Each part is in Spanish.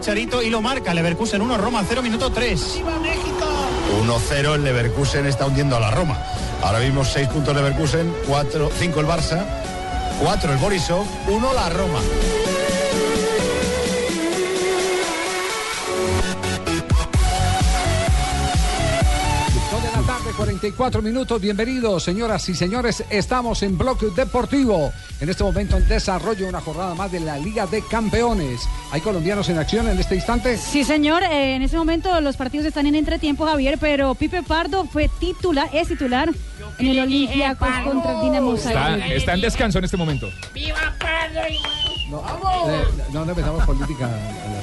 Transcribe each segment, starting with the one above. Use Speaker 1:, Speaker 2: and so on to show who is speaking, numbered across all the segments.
Speaker 1: Chicharito y lo marca. Leverkusen 1, Roma 0, minuto 3. ¡Viva México!
Speaker 2: 1-0 el Leverkusen está hundiendo a la Roma. Ahora mismo 6 puntos Leverkusen, 4, 5 el Barça, 4 el Borisov, 1 la Roma.
Speaker 3: De la tarde, 44 minutos. Bienvenidos, señoras y señores. Estamos en Bloque Deportivo. En este momento en desarrollo una jornada más de la Liga de Campeones. ¿Hay colombianos en acción en este instante?
Speaker 4: Sí, señor. eh, en ese momento los partidos están en entretiempo, Javier, pero Pipe Pardo fue titular, es titular en el Olympiacos contra el Dinamo
Speaker 5: Está, está en descanso en este momento.
Speaker 3: No, eh, no, no empezamos política.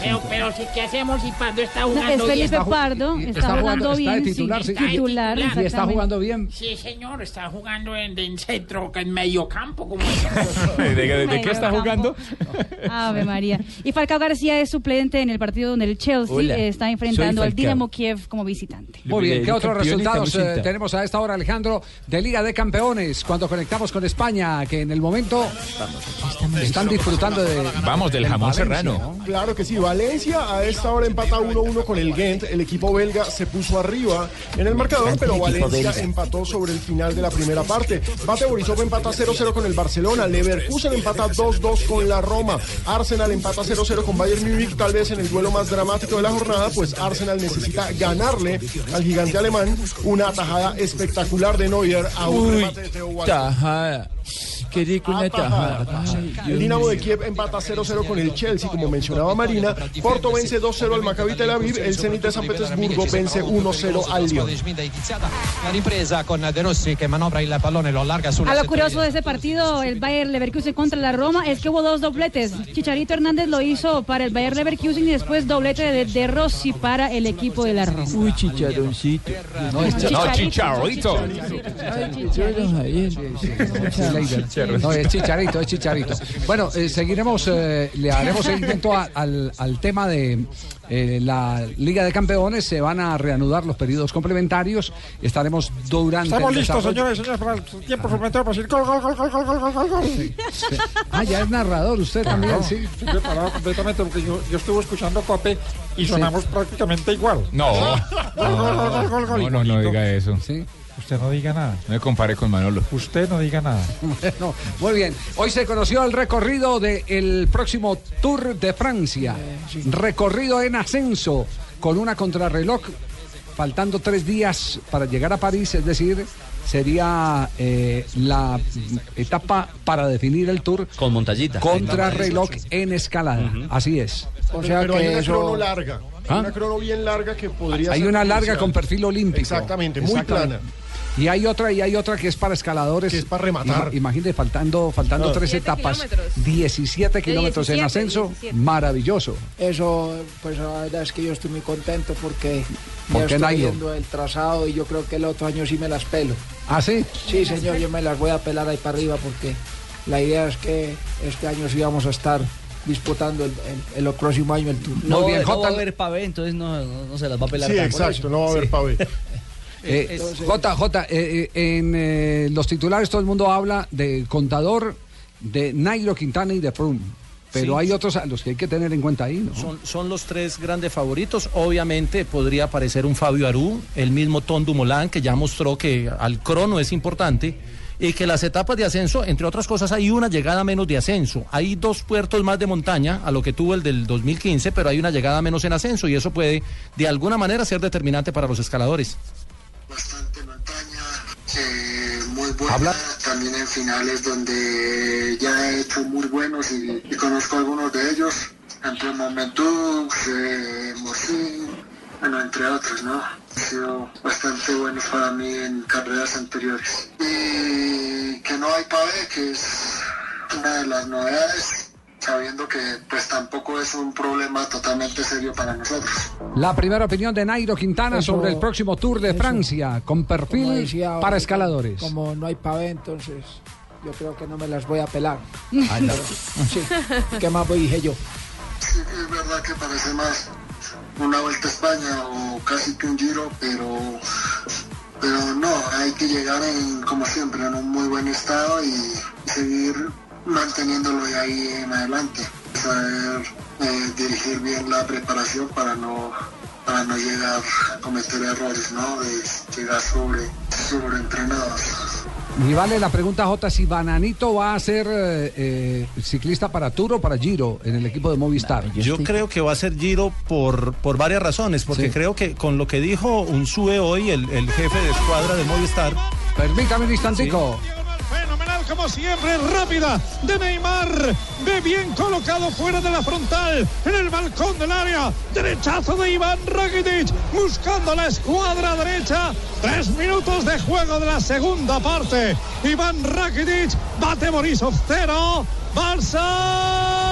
Speaker 6: Pero, pero sí, ¿qué hacemos si Pardo está jugando
Speaker 4: es
Speaker 6: bien?
Speaker 4: Felipe
Speaker 3: ju-
Speaker 4: Pardo, está,
Speaker 3: está
Speaker 4: jugando
Speaker 3: jugando- está
Speaker 4: bien.
Speaker 3: de titular, sí.
Speaker 4: sí, titular,
Speaker 6: Y
Speaker 3: Y está jugando bien.
Speaker 6: Sí, señor, está jugando en, en centro, en medio campo, como
Speaker 5: ¿De, de- de qué está
Speaker 4: campo.
Speaker 5: jugando?
Speaker 4: Ave María. Y Falcao García es suplente en el partido donde el Chelsea
Speaker 7: Hola,
Speaker 4: está enfrentando al. Dinamo Kiev como visitante.
Speaker 3: Muy bien, ¿qué otros resultados eh, tenemos a esta hora, Alejandro, de Liga de Campeones? Cuando conectamos con España, que en el momento están disfrutando de.
Speaker 5: Vamos, del jamón
Speaker 3: Valencia,
Speaker 5: serrano.
Speaker 3: ¿no?
Speaker 8: Claro que sí, Valencia a esta hora empata 1-1 con el Ghent, el equipo belga se puso arriba en el marcador, pero Valencia empató sobre el final de la primera parte. Bate Borisov empata 0-0 con el Barcelona, Leverkusen empata 2-2 con la Roma, Arsenal empata 0-0 con Bayern Múnich, tal vez en el duelo más dramático de la jornada, pues Arsenal necesita ganarle al gigante alemán una tajada espectacular de Neuer a un
Speaker 7: Uy,
Speaker 8: remate de Walcott.
Speaker 7: tajada. Qué rico una tajada.
Speaker 8: El Dinamo de Kiev empata 0-0 con el Chelsea, como mencionaba Marina. Porto vence 2-0 al Maccabi Tel Aviv. El Zenit de San Petersburgo vence 1-0 al Lyon.
Speaker 9: La ripresa con De Rossi che manovra il pallone, lo sulla
Speaker 4: A lo curioso de ese partido, el Bayer Leverkusen contra la Roma, es que hubo dos dobletes. Chicharito Hernández lo hizo para el Bayer Leverkusen y después doblete de, de Rossi para el equipo de la Roma.
Speaker 7: Uy, chicharoncito.
Speaker 3: No, es
Speaker 5: No, chicharrito.
Speaker 3: No, es chicharito, es chicharito. Bueno, eh, seguiremos, eh, le haremos seguimiento al, al, tema de eh, la Liga de Campeones. Se van a reanudar los periodos complementarios. Estaremos durante.
Speaker 10: Estamos listos, señores, señores, para el tiempo suplementario para decir gol, gol, gol, gol, gol, gol, gol, gol. Sí,
Speaker 3: sí. Ah, ya es narrador usted también, sí.
Speaker 10: Yo parado completamente porque yo, yo estuve escuchando Cope y sonamos sí. prácticamente igual.
Speaker 5: No.
Speaker 10: Gol, gol, gol, gol, gol,
Speaker 5: No, no, no diga eso.
Speaker 3: Sí.
Speaker 10: Usted no diga nada.
Speaker 5: No me compare con Manolo.
Speaker 10: Usted no diga nada.
Speaker 3: Bueno, muy bien. Hoy se conoció el recorrido del próximo Tour de Francia. Recorrido en ascenso con una contrarreloj, faltando tres días para llegar a París, es decir, sería eh, la etapa para definir el Tour
Speaker 7: Con montañita.
Speaker 3: contrarreloj en escalada. Así es.
Speaker 8: O sea pero hay una crono larga. Hay
Speaker 3: ¿Ah?
Speaker 8: una crono bien larga que podría
Speaker 3: Hay
Speaker 8: ser
Speaker 3: una larga con perfil olímpico.
Speaker 8: Exactamente, muy plana.
Speaker 3: Y hay otra, y hay otra que es para escaladores.
Speaker 8: Que es para rematar.
Speaker 3: Ima- Imagínate, faltando, faltando tres etapas,
Speaker 11: kilómetros.
Speaker 3: 17 kilómetros en
Speaker 11: 17,
Speaker 3: ascenso,
Speaker 11: 17.
Speaker 3: maravilloso.
Speaker 10: Eso, pues la verdad es que yo estoy muy contento porque
Speaker 3: ¿Por
Speaker 10: ya estoy viendo el trazado y yo creo que el otro año sí me las pelo.
Speaker 3: ¿Ah, sí?
Speaker 10: Sí, señor, yo me las voy a pelar ahí para arriba porque la idea es que este año sí vamos a estar disputando el, el- el próximo año el Tour.
Speaker 3: Muy bien, Jota.
Speaker 7: pavé, entonces no, no, se las va a pelar
Speaker 8: Sí, exacto, no va a haber pavé.
Speaker 3: Eh, Jota, Jota, eh, eh, en eh, los titulares todo el mundo habla de Contador, de Nairo Quintana y de Froome. Pero
Speaker 12: Sí.
Speaker 3: hay otros a los que hay que tener en cuenta ahí, ¿no?
Speaker 12: Son, son los tres grandes favoritos. Obviamente podría aparecer un Fabio Aru, el mismo Tom Dumoulin, que ya mostró que al crono es importante. Y que las etapas de ascenso, entre otras cosas, hay una llegada menos de ascenso. Hay dos puertos más de montaña, a lo que tuvo el del 2015, pero hay una llegada menos en ascenso y eso puede, de alguna manera, ser determinante para los escaladores.
Speaker 13: Eh, muy buena, también en finales donde ya he hecho muy buenos y, y conozco algunos de ellos, entre Momentus, eh, bueno, entre otros, ¿no? Han sido bastante buenos para mí en carreras anteriores. Y que que no hay pavé, que es una de las novedades, sabiendo que pues tampoco es un problema totalmente serio para nosotros.
Speaker 3: La primera opinión de Nairo Quintana
Speaker 10: Eso-
Speaker 3: sobre el próximo Tour de
Speaker 10: eso.
Speaker 3: Francia, con perfil
Speaker 10: decía,
Speaker 3: para escaladores.
Speaker 10: Como no hay pavé, entonces yo creo que no me las voy a pelar.
Speaker 3: Ay, no.
Speaker 10: Sí, ¿qué más voy dije yo?
Speaker 13: Sí, es verdad que parece más una vuelta a España o casi que un giro, pero, pero no, hay que llegar en, como siempre, en un muy buen estado y seguir manteniéndolo de ahí en adelante. Saber eh, dirigir bien la preparación para no, para no llegar a cometer errores, ¿no? De llegar sobre, sobreentrenados.
Speaker 3: Y vale la pregunta J si Bananito va a ser eh, eh, ciclista para Tour o para Giro en el equipo de Movistar.
Speaker 12: Yo creo que va a ser Giro por, por varias razones, porque
Speaker 3: Sí.
Speaker 12: creo que con lo que dijo Unsue hoy, el, el jefe de escuadra de Movistar.
Speaker 3: Permítame un instantico.
Speaker 11: Como siempre, rápida de Neymar, de bien colocado fuera de la frontal, en el balcón del área, derechazo de Iván Rakitic, buscando la escuadra derecha, tres minutos de juego de la segunda parte, Iván Rakitic, bate Borisov 0, Barça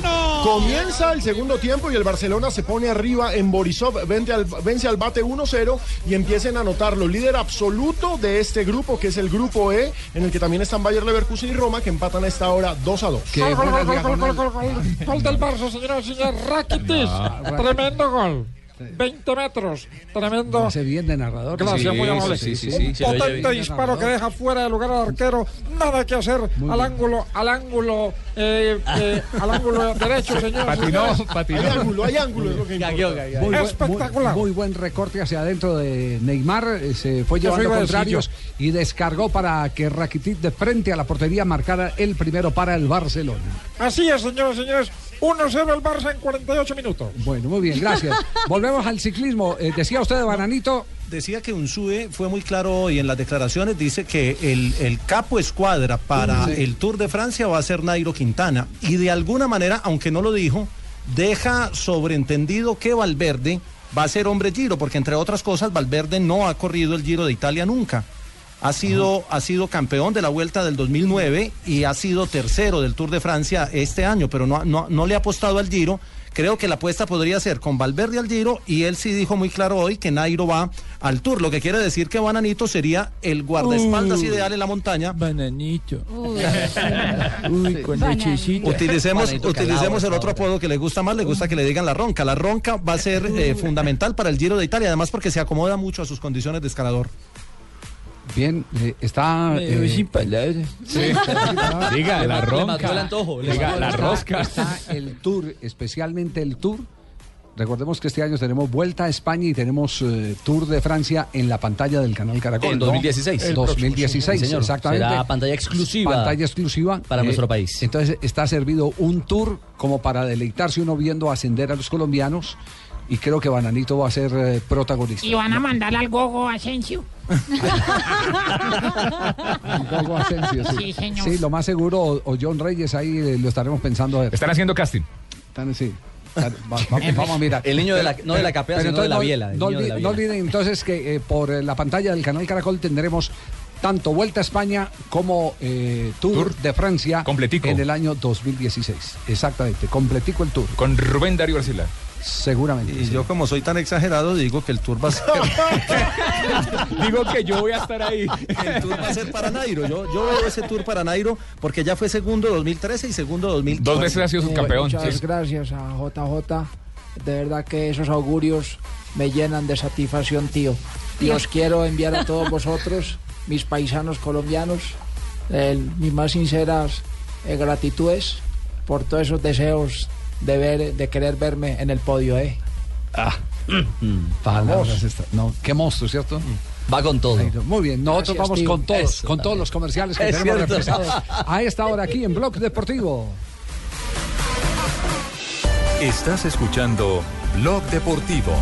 Speaker 11: 1.
Speaker 8: Comienza el segundo tiempo y el Barcelona se pone arriba en Borisov, vence al, vence al bate 1-0 y empiecen a anotarlo. Líder absoluto de este grupo, que es el grupo E, en el que también están Bayer Leverkusen y Roma, que empatan a esta hora 2 a 2.
Speaker 6: Gol, gol, gol, gol, gol, gol, gol, gol. Gol del Barça, señoras y señores. Rakitic. Tremendo gol. 20 metros. Tremendo.
Speaker 3: Hace bien de narrador.
Speaker 6: Gracias, muy amable.
Speaker 3: sí, sí,
Speaker 6: Un potente disparo que deja fuera de lugar al arquero. Nada que hacer al ángulo, al ángulo, eh, eh, al ángulo derecho, señor.
Speaker 3: Patinó,
Speaker 8: Hay ángulo, hay ángulo, es lo que importa.
Speaker 3: Muy
Speaker 6: Espectacular.
Speaker 3: Muy, muy buen recorte hacia adentro de Neymar. eh, Se fue llevando contrarios y descargó para que Rakitic de frente a la portería marcara el primero para el Barcelona.
Speaker 6: Así es, señoras y señores. 1-0 el Barça en 48 minutos.
Speaker 3: Bueno, muy bien, gracias. Volvemos al ciclismo. Eh, decía usted de Bananito.
Speaker 12: Decía que Unsue fue muy claro hoy en las declaraciones, dice que el, el capo escuadra para
Speaker 3: Sí.
Speaker 12: el Tour de Francia va a ser Nairo Quintana. Y de alguna manera, aunque no lo dijo, deja sobreentendido que Valverde va a ser hombre Giro, porque entre otras cosas, Valverde no ha corrido el Giro de Italia nunca. Ha sido, ha sido campeón de la Vuelta del 2009 y ha sido tercero del Tour de Francia este año, pero no, no, no le ha apostado al Giro. Creo que la apuesta podría ser con Valverde al Giro y él sí dijo muy claro hoy que Nairo va al Tour, lo que quiere decir que Bananito sería el guardaespaldas
Speaker 7: Uy.
Speaker 12: ideal en la montaña.
Speaker 7: Bananito.
Speaker 4: Uy,
Speaker 7: Uy, con.
Speaker 12: Utilicemos,
Speaker 7: Bananito
Speaker 12: utilicemos
Speaker 7: calado,
Speaker 12: el otro apodo que le gusta más, le gusta que le digan la ronca. La ronca va a ser eh, fundamental para el Giro de Italia, además porque se acomoda mucho a sus condiciones de escalador.
Speaker 3: Bien, eh, está.
Speaker 7: Me dejó sin palabras.
Speaker 3: Sí.
Speaker 5: Diga, la
Speaker 7: mató el antojo, le
Speaker 5: Diga, la rosca.
Speaker 3: Está el Tour, especialmente el Tour. Recordemos que este año tenemos Vuelta a España y tenemos eh, Tour de Francia en la pantalla del canal Caracol.
Speaker 7: En
Speaker 3: ¿no?
Speaker 7: 2016.
Speaker 3: El
Speaker 7: El próximo,
Speaker 3: 2016,
Speaker 7: sí, señor.
Speaker 3: exactamente.
Speaker 7: Será pantalla exclusiva
Speaker 3: Pantalla exclusiva. eh,
Speaker 7: para nuestro país.
Speaker 3: Entonces está servido un tour como para deleitarse uno viendo ascender a los colombianos y creo que Bananito va a ser eh, protagonista.
Speaker 6: Y van a mandar al Gogo Asensio.
Speaker 3: Gogo Asensio, sí.
Speaker 6: Sí, señor.
Speaker 3: Sí, lo más seguro, o, o John Reyes ahí eh, lo estaremos pensando a ver.
Speaker 5: Están haciendo casting.
Speaker 3: Están, sí. Va- va- vamos a mirar.
Speaker 7: El niño de la- no de la capea,
Speaker 3: Pero
Speaker 7: sino de la biela, el
Speaker 3: No,
Speaker 7: niño de
Speaker 3: olvi-
Speaker 7: la
Speaker 3: no
Speaker 7: biela.
Speaker 3: olviden entonces que eh, por eh, la pantalla del canal Caracol tendremos tanto Vuelta a España como eh, tour,
Speaker 5: Tour
Speaker 3: de Francia
Speaker 5: completico.
Speaker 3: en el año 2016. Exactamente, completico el Tour.
Speaker 5: Con Rubén Darío Arcila.
Speaker 3: Seguramente.
Speaker 12: Y yo como soy tan exagerado digo que el tour va a ser,
Speaker 5: Digo que yo voy a estar ahí.
Speaker 12: el tour va a ser para Nairo. Yo, yo veo ese tour para Nairo porque ya fue segundo 2013 y segundo 2014.
Speaker 5: Dos veces ha sido
Speaker 10: Eh,
Speaker 5: subcampeón.
Speaker 10: Muchas
Speaker 5: sí.
Speaker 10: gracias a JJ. De verdad que esos augurios me llenan de satisfacción, tío. Y os quiero enviar a todos vosotros, mis paisanos colombianos, el- mis más sinceras eh, gratitudes por todos esos deseos de ver, de querer verme en el podio, ¿eh?
Speaker 3: Ah, palabras esta- no, qué monstruo, ¿cierto?
Speaker 7: Va con todo.
Speaker 3: Muy bien, nosotros
Speaker 10: Gracias,
Speaker 3: vamos
Speaker 10: tío.
Speaker 3: con todos,
Speaker 7: Eso
Speaker 3: con
Speaker 7: también.
Speaker 3: todos los comerciales que
Speaker 7: Es
Speaker 3: tenemos
Speaker 7: cierto.
Speaker 3: represados a esta hora aquí en Blog Deportivo.
Speaker 14: Estás escuchando Blog Deportivo.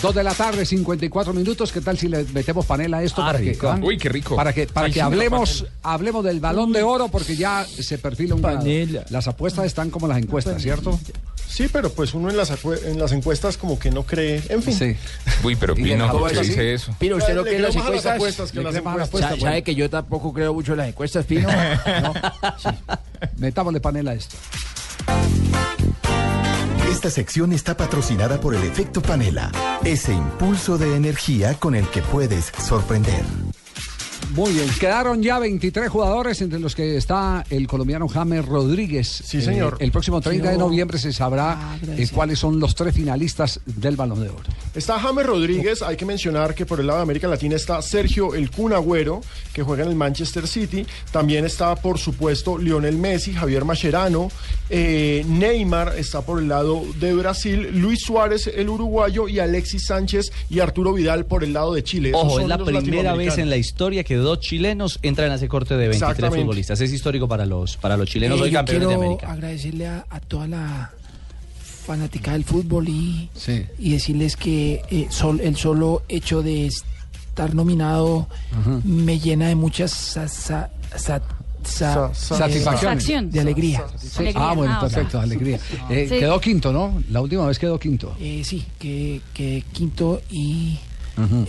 Speaker 3: Dos de la tarde, 54 minutos. ¿Qué tal si le metemos panela a esto?
Speaker 7: Ah,
Speaker 3: para que,
Speaker 7: rico.
Speaker 3: ¿ah?
Speaker 5: Uy, qué rico.
Speaker 3: Para que, para
Speaker 6: Ay,
Speaker 3: que
Speaker 6: sí,
Speaker 3: hablemos, hablemos del balón de oro, porque ya se perfila un.
Speaker 7: Panela.
Speaker 3: Las apuestas están como las encuestas, ¿cierto?
Speaker 8: Sí, pero pues uno en las, acue- en las encuestas como que no cree. En fin.
Speaker 3: Sí.
Speaker 15: Uy, pero Pino,
Speaker 10: le-
Speaker 15: ¿por
Speaker 10: ¿cómo
Speaker 15: qué
Speaker 10: así?
Speaker 15: dice eso?
Speaker 10: Pino, ¿usted no
Speaker 8: Le
Speaker 10: cree en las
Speaker 8: a las
Speaker 10: encuestas?
Speaker 8: apuestas que las encuestas,
Speaker 10: apuestas,
Speaker 8: bueno.
Speaker 10: ¿Sabe que yo tampoco creo mucho en las encuestas, Pino? No.
Speaker 3: Metámosle panela a esto.
Speaker 16: Esta sección está patrocinada por el efecto panela, ese impulso de energía con el que puedes sorprender.
Speaker 3: Muy bien, quedaron ya 23 jugadores, entre los que está el colombiano James Rodríguez. Sí,
Speaker 8: señor.
Speaker 3: el próximo 30 de noviembre se sabrá eh, cuáles son los tres finalistas del Balón de Oro.
Speaker 8: Está James Rodríguez, hay que mencionar que por el lado de América Latina está Sergio El Kun Agüero, que juega en el Manchester City. También está, por supuesto, Lionel Messi, Javier Mascherano, eh, Neymar está por el lado de Brasil, Luis Suárez, el uruguayo, y Alexis Sánchez y Arturo Vidal por el lado de Chile.
Speaker 7: Ojo, es la primera vez en la historia que dos chilenos entran a ese corte de 23
Speaker 8: Exactamente.
Speaker 7: futbolistas. Es histórico para los, para los chilenos
Speaker 10: Eh,
Speaker 7: hoy campeones de América.
Speaker 10: agradecerle a, a toda la fanática del fútbol y, y decirles que eh, sol- el solo hecho de estar nominado
Speaker 3: Ajá.
Speaker 10: me llena de muchas sa- sa- sa- sa- eh, de alegría.
Speaker 3: Sí. Ah, bueno, perfecto, alegría. Eh,
Speaker 10: Sí.
Speaker 3: Quedó quinto, ¿no? La última vez quedó quinto.
Speaker 10: Eh, sí, que, que quinto y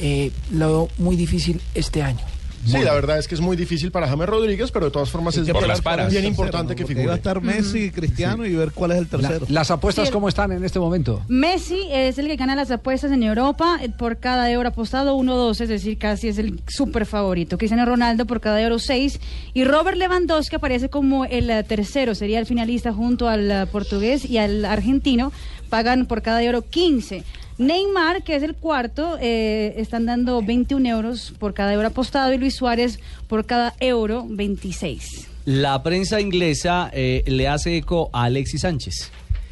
Speaker 10: eh, lo veo muy difícil este año.
Speaker 8: Sí, la verdad es que es muy difícil para James Rodríguez, pero de todas formas es
Speaker 15: Por
Speaker 8: bien-
Speaker 15: las paras.
Speaker 8: bien importante que figure.
Speaker 17: iba a estar Messi, Cristiano y ver cuál es el
Speaker 3: La-
Speaker 17: tercero.
Speaker 3: las apuestas,
Speaker 4: Sí.
Speaker 3: ¿cómo están en este momento?
Speaker 4: Messi es el que gana las apuestas en Europa eh, por cada euro apostado 1-2, es decir, casi es el súper favorito. Cristiano Ronaldo por cada euro 6 y Robert Lewandowski aparece como el eh, tercero, sería el finalista junto al eh, portugués y al argentino, pagan por cada euro 15. Neymar, que es el cuarto, eh, están dando 21 euros por cada euro apostado y Luis Suárez por cada euro 26.
Speaker 7: La prensa inglesa eh, le hace eco a Alexis Sánchez.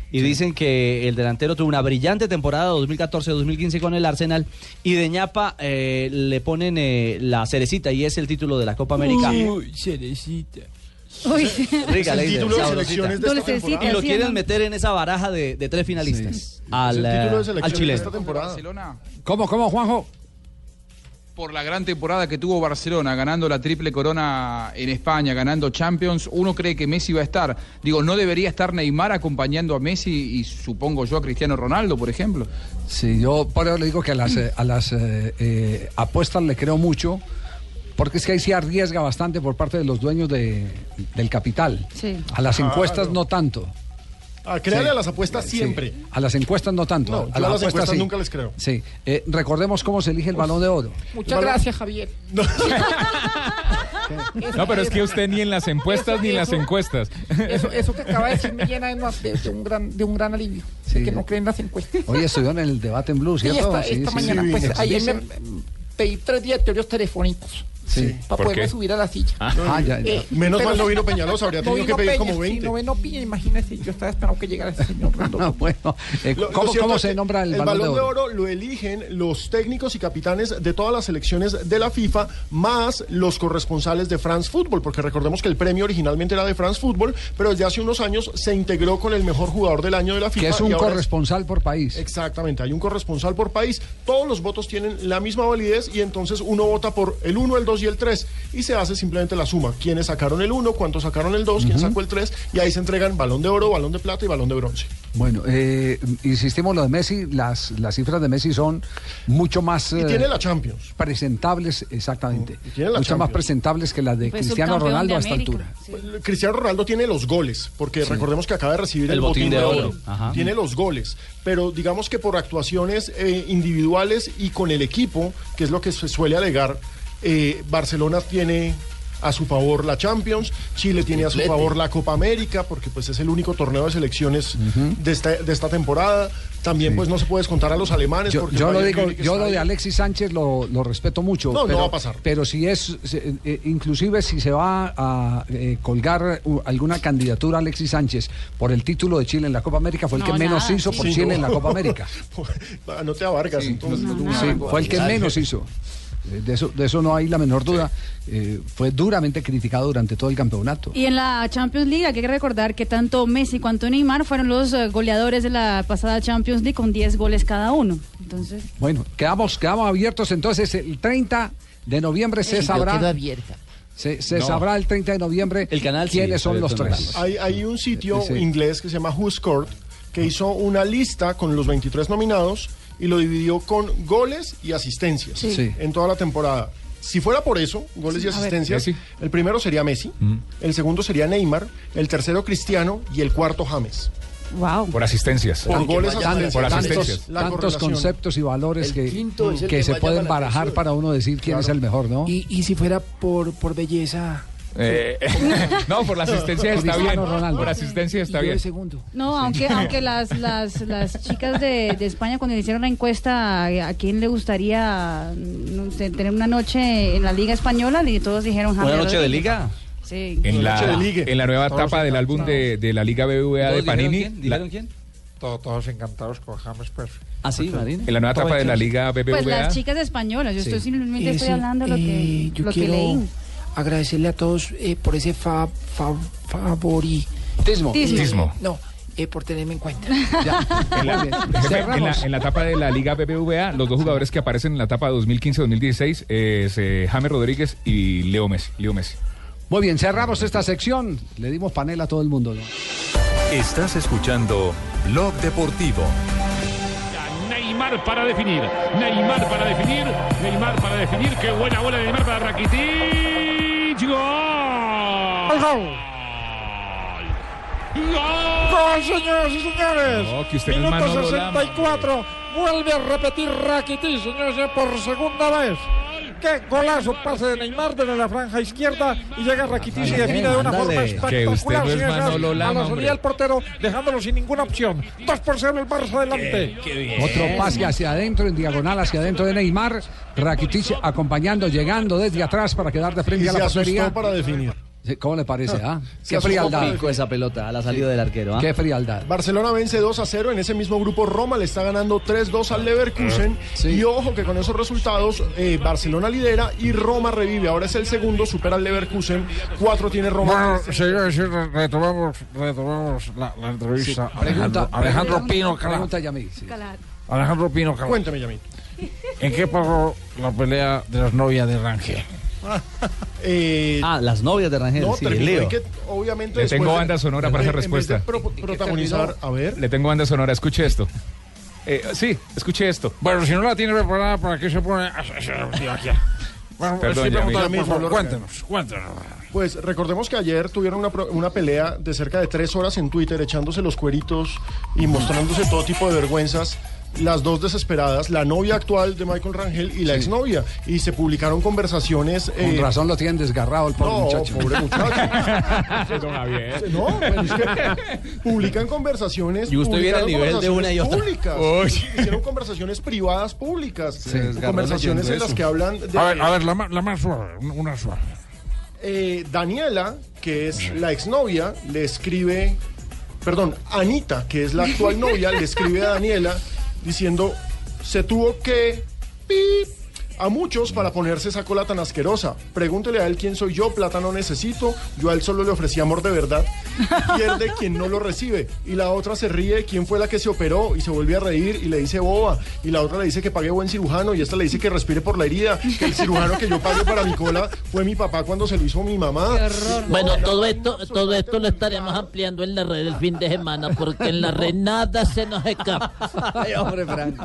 Speaker 7: Y dicen que el delantero tuvo una brillante temporada 2014-2015 con el Arsenal y de ñapa eh, le ponen eh, la cerecita y es el título de la Copa América.
Speaker 10: Uy, cerecita.
Speaker 4: Uy.
Speaker 7: Rica,
Speaker 8: Es el título de
Speaker 7: sabrosita.
Speaker 8: selecciones de esta Dulcecita, temporada.
Speaker 7: Y lo quieren meter en esa baraja de, de tres finalistas. Al,
Speaker 8: Es el título de
Speaker 7: eh, al
Speaker 8: de
Speaker 7: chileno.
Speaker 8: esta temporada.
Speaker 3: ¿Cómo, cómo, Juanjo?
Speaker 18: por la gran temporada que tuvo Barcelona, ganando la triple corona en España, ganando Champions, uno cree que Messi va a estar. Digo, ¿no debería estar Neymar acompañando a Messi y supongo yo a Cristiano Ronaldo, por ejemplo?
Speaker 3: Sí, yo por eso le digo que a las, eh, a las eh, eh, apuestas le creo mucho, porque es que ahí sí arriesga bastante por parte de los dueños de- del capital.
Speaker 4: Sí.
Speaker 3: A las encuestas no tanto.
Speaker 8: Créale
Speaker 3: Sí.
Speaker 8: a las apuestas
Speaker 3: Sí.
Speaker 8: siempre.
Speaker 3: A las encuestas no tanto.
Speaker 8: No, yo a las encuestas
Speaker 3: sí.
Speaker 8: nunca les creo.
Speaker 3: Sí. Eh, recordemos cómo se elige el balón de oro.
Speaker 6: Muchas gracias, Javier.
Speaker 15: No, pero es que usted ni en las encuestas ni en las encuestas.
Speaker 6: Eso, eso que acaba de decir me llena de, de- de un, gran, de un gran alivio. de que no creen las encuestas.
Speaker 3: Hoy estudió en el debate en Blue,
Speaker 6: Sí,
Speaker 3: ¿cierto?
Speaker 6: esta, esta mañana, pues ayer me, me pedí tres directorios telefónicos.
Speaker 3: Sí.
Speaker 6: Para
Speaker 8: ¿Por
Speaker 6: poderme
Speaker 8: qué?
Speaker 6: subir a la silla.
Speaker 3: Ah, ya, ya.
Speaker 8: Menos
Speaker 6: pero
Speaker 8: mal no
Speaker 6: sí-
Speaker 8: vino Peñalosa, habría
Speaker 6: no
Speaker 8: tenido que pedir
Speaker 6: Peña,
Speaker 8: como
Speaker 6: sí,
Speaker 8: 20.
Speaker 6: no vino Piña, imagínese, yo estaba esperando que llegara ese señor.
Speaker 3: Ah, bueno, eh,
Speaker 8: Lo- lo
Speaker 3: ¿cómo,
Speaker 8: cierto
Speaker 3: cómo
Speaker 8: es
Speaker 3: se nombra el,
Speaker 8: el
Speaker 3: balón, de oro?
Speaker 8: lo eligen los técnicos y capitanes de todas las selecciones de la FIFA, más los corresponsales de France Football, porque recordemos que el premio originalmente era de France Football, pero desde hace unos años se integró con el mejor jugador del año de la FIFA.
Speaker 3: Que es un corresponsal por país.
Speaker 8: Exactamente, hay un corresponsal por país. Todos los votos tienen la misma validez y entonces uno vota por el 1, el 2 y el 3 y se hace simplemente la suma. Quiénes sacaron el 1, cuántos sacaron el 2, quién sacó el 3 y ahí se entregan balón de oro, balón de plata y balón de bronce.
Speaker 3: Bueno, eh, insistimos lo de Messi, las, las cifras de Messi son mucho más
Speaker 8: Y
Speaker 3: eh,
Speaker 8: tiene la Champions.
Speaker 3: presentables, exactamente.
Speaker 8: tiene la
Speaker 3: Mucho más presentables que las de
Speaker 8: Fue
Speaker 3: Cristiano Ronaldo
Speaker 8: de
Speaker 3: a esta altura.
Speaker 8: Pues, Cristiano Ronaldo tiene los goles, porque recordemos que acaba de recibir el,
Speaker 7: El botín de oro.
Speaker 8: Tiene los goles, pero digamos que por actuaciones eh, individuales y con el equipo, que es lo que se suele alegar, eh, Barcelona tiene a su favor la Champions, Chile tiene a su favor la Copa América, porque pues es el único torneo de selecciones de, esta, de esta temporada. También pues no se puede descontar a los alemanes.
Speaker 3: Yo,
Speaker 8: porque
Speaker 3: yo lo digo, yo lo de. Alexis Sánchez lo, lo respeto mucho.
Speaker 8: No, no
Speaker 3: pero,
Speaker 8: va a pasar.
Speaker 3: Pero si es, eh, inclusive si se va a eh, colgar alguna candidatura a Alexis Sánchez por el título de Chile en la Copa América, fue el
Speaker 8: No,
Speaker 3: que menos hizo
Speaker 8: sí.
Speaker 3: por
Speaker 8: Sí,
Speaker 3: Chile
Speaker 8: no.
Speaker 3: en la Copa América.
Speaker 8: No te abarcas, entonces.
Speaker 3: Sí, fue el que menos hizo. Eh, De eso, de eso no hay la menor duda. Eh, fue duramente criticado durante todo el campeonato.
Speaker 4: Y en la Champions League hay que recordar que tanto Messi cuanto Neymar fueron los eh, goleadores de la pasada Champions League con 10 goles cada uno. Entonces,
Speaker 3: Bueno, quedamos, quedamos abiertos entonces el 30 de noviembre se sabrá.
Speaker 10: abierta.
Speaker 3: Se, se
Speaker 8: No.
Speaker 3: sabrá el 30 de noviembre
Speaker 7: El canal sí,
Speaker 3: quiénes son los tres.
Speaker 8: Hay, hay un sitio
Speaker 3: Sí.
Speaker 8: inglés que se llama Who Scored que hizo una lista con los 23 nominados y lo dividió con goles y asistencias
Speaker 3: Sí. Sí.
Speaker 8: en toda la temporada. Si fuera por eso, goles y
Speaker 3: ver.
Speaker 8: asistencias,
Speaker 3: Messi.
Speaker 8: el primero sería Messi, el segundo sería Neymar, el tercero Cristiano y el cuarto James.
Speaker 4: Wow.
Speaker 15: Por asistencias.
Speaker 8: Por goles,
Speaker 15: Por
Speaker 8: asistencias.
Speaker 15: asistencias.
Speaker 8: La
Speaker 3: tantos
Speaker 8: correlación.
Speaker 3: conceptos y valores
Speaker 10: El
Speaker 3: que, que
Speaker 10: que
Speaker 3: se pueden barajar para uno decir quién es el mejor, ¿no?
Speaker 10: Y, y si fuera por, por belleza.
Speaker 15: Eh, no, por la asistencia está bien. Por asistencia está bien.
Speaker 10: segundo.
Speaker 4: No, aunque aunque las las, las chicas de, de España cuando hicieron la encuesta a, a quién le gustaría no sé, tener una noche en la Liga Española y todos dijeron
Speaker 7: ¿Una noche de liga?
Speaker 4: Sí.
Speaker 15: En la,
Speaker 8: Noche de ligue.
Speaker 15: en la nueva
Speaker 8: Todos
Speaker 15: etapa del álbum de, de la Liga BBVA de
Speaker 7: ¿Todos dijeron
Speaker 15: Panini.
Speaker 7: quién? ¿Dijeron quién?
Speaker 6: Todos, todos encantados con James Pérez.
Speaker 7: Ah, sí, Marina.
Speaker 15: en la nueva etapa de la Liga BBVA.
Speaker 4: Pues las chicas españolas, yo estoy simplemente estoy hablando lo que,
Speaker 10: eh, yo
Speaker 4: lo que
Speaker 10: quiero
Speaker 4: leí.
Speaker 10: Agradecerle a todos eh, por ese fa, fa, favoritismo.
Speaker 4: Tismo.
Speaker 15: Tismo.
Speaker 10: No, eh, por tenerme en cuenta.
Speaker 15: En la, jefe, en, la, en la etapa de la Liga BBVA, los dos jugadores que aparecen en la etapa 2015-2016 es eh, James Rodríguez y Leo Messi. Leo Messi.
Speaker 3: Muy bien, cerramos esta sección. Le dimos panela a todo el mundo. ¿no?
Speaker 14: Estás escuchando Blog Deportivo.
Speaker 11: Neymar para definir. Neymar para definir. Neymar para definir. Qué buena bola de Neymar para Rakitic. ¡Gol!
Speaker 6: ¡Gol! ¡Gol, señoras y señores!
Speaker 15: No, que usted no es
Speaker 6: Minuto
Speaker 15: Manolo Lama,
Speaker 6: 64. Vuelve a repetir Rakitic, señores, por segunda vez. ¡Qué golazo! Pase de Neymar desde la franja izquierda y llega Rakitic y define de una forma
Speaker 15: Que
Speaker 6: espectacular.
Speaker 15: usted no es Manolo
Speaker 6: a
Speaker 15: Lama,
Speaker 6: la del portero, dejándolo sin ninguna opción. 2 por 0 el Barça adelante.
Speaker 3: Otro pase hacia adentro, en diagonal hacia adentro de Neymar. Rakitic acompañando, llegando desde atrás para quedar de
Speaker 8: Y
Speaker 3: frente a la portería.
Speaker 8: para definir.
Speaker 3: ¿Cómo le parece? ah? Qué frialdad.
Speaker 7: Pico esa pelota a la salida del arquero. ¿ah?
Speaker 3: Qué frialdad.
Speaker 8: Barcelona vence 2 a 0. En ese mismo grupo, Roma le está ganando 3-2 al Leverkusen.
Speaker 3: Sí.
Speaker 8: Y ojo que con esos resultados, eh, Barcelona lidera y Roma revive. Ahora es el segundo, supera al Leverkusen. 4 tiene Roma.
Speaker 6: Bueno, sí, re- retomamos, retomamos la, la entrevista.
Speaker 3: Pregunta,
Speaker 6: Alejandro, Alejandro Pino Calá.
Speaker 4: Calar.
Speaker 6: Alejandro Pino Calá.
Speaker 8: Cuéntame, Yamil.
Speaker 6: ¿En qué pasó la pelea de las novias de Rangel?
Speaker 8: Eh,
Speaker 7: Ah, las novias de Rangel,
Speaker 8: no,
Speaker 7: sí,
Speaker 8: que, obviamente,
Speaker 15: Le tengo banda sonora para esa
Speaker 8: en vez de
Speaker 15: respuesta.
Speaker 8: pro- protagonizar, a ver.
Speaker 15: Le tengo banda sonora, escuche esto. Eh, sí, escuche esto.
Speaker 6: Bueno, si no la tiene preparada, ¿para qué se pone? Bueno,
Speaker 15: Perdón,
Speaker 6: favor,
Speaker 8: Yamil,
Speaker 6: cuéntenos, cuéntenos.
Speaker 8: Pues recordemos que ayer tuvieron una, pro- una pelea de cerca de tres horas en Twitter, echándose los cueritos y mostrándose todo tipo de vergüenzas. Las dos desesperadas, la novia actual de Michael Rangel y la exnovia. Y se publicaron conversaciones.
Speaker 3: Con
Speaker 8: eh,
Speaker 3: razón lo tienen desgarrado el pobre
Speaker 8: no,
Speaker 3: muchacho.
Speaker 8: pobre muchacho. No, pero es que publican conversaciones.
Speaker 7: Y usted viene al nivel de una y otra.
Speaker 8: Públicas.
Speaker 15: Uy.
Speaker 8: Hicieron conversaciones privadas públicas. conversaciones en las que hablan de.
Speaker 6: A ver, a ver, la, la más suave, un- una suave.
Speaker 8: Eh, Daniela, que es la exnovia, le escribe, perdón, Anita, que es la actual novia, le escribe a Daniela diciendo, se tuvo que pip, a muchos para ponerse esa cola tan asquerosa. Pregúntele a él quién soy yo, plata no necesito, yo a él solo le ofrecí amor de verdad. Pierde quien no lo recibe. Y la otra se ríe, quién fue la que se operó y se vuelve a reír y le dice boba. Y la otra le dice que pague buen cirujano y esta le dice que respire por la herida, que el cirujano que yo pague para mi cola fue mi papá cuando se lo hizo mi mamá.
Speaker 19: Bueno,
Speaker 8: No,
Speaker 19: todo esto, todo esto lo estaremos ampliando en la red el fin de semana, porque en la red nada se nos escapa.
Speaker 7: Ay, hombre, Frank.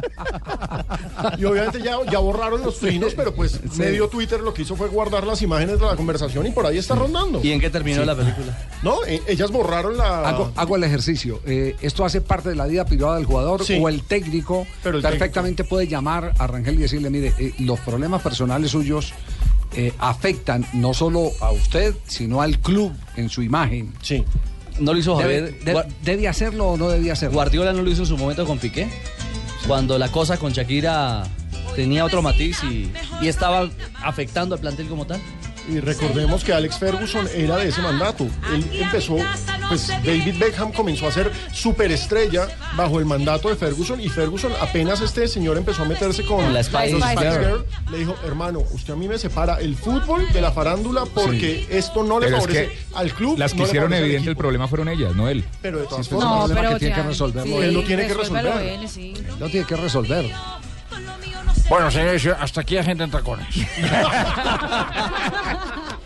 Speaker 8: Y obviamente ya, ya borraron los trinos, pero pues medio Twitter lo que hizo fue guardar las imágenes de la conversación y por ahí está rondando.
Speaker 7: ¿Y en qué terminó
Speaker 8: Sí.
Speaker 7: la película?
Speaker 8: No, eh, ellas borraron la...
Speaker 3: Hago, hago el ejercicio. Eh, ¿Esto hace parte de la vida privada del jugador
Speaker 8: Sí.
Speaker 3: o el técnico
Speaker 8: Pero el
Speaker 3: perfectamente puede llamar a Rangel y decirle, mire, eh, los problemas personales suyos eh, afectan no solo a usted, sino al club en su imagen?
Speaker 8: Sí.
Speaker 7: ¿No lo hizo
Speaker 3: ¿Debe,
Speaker 7: Javier?
Speaker 3: de- ¿Debe hacerlo o no debía hacerlo?
Speaker 7: Guardiola no lo hizo en su momento con Piqué. Cuando la cosa con Shakira tenía otro matiz y, y estaba afectando al plantel como tal.
Speaker 8: Y recordemos que Alex Ferguson era de ese mandato. Él empezó, pues David Beckham comenzó a ser superestrella bajo el mandato de Ferguson y Ferguson apenas este señor empezó a meterse con
Speaker 7: La Spice
Speaker 8: los
Speaker 7: Girl.
Speaker 8: Girl, le dijo, hermano, usted a mí me separa el fútbol de la farándula porque esto no le
Speaker 15: Pero es
Speaker 8: favorece
Speaker 15: que
Speaker 8: al club.
Speaker 15: Las que
Speaker 8: no
Speaker 15: hicieron evidente el
Speaker 8: equipo".
Speaker 15: problema fueron ellas, no él.
Speaker 8: Pero de todas
Speaker 3: Sí,
Speaker 8: formas,
Speaker 3: es un problema
Speaker 4: pero
Speaker 3: que tiene que resolverlo.
Speaker 4: sí,
Speaker 8: Él lo tiene que resolver.
Speaker 4: él, sí.
Speaker 3: Lo tiene que resolver.
Speaker 6: Bueno, señores, hasta aquí la gente en tacones.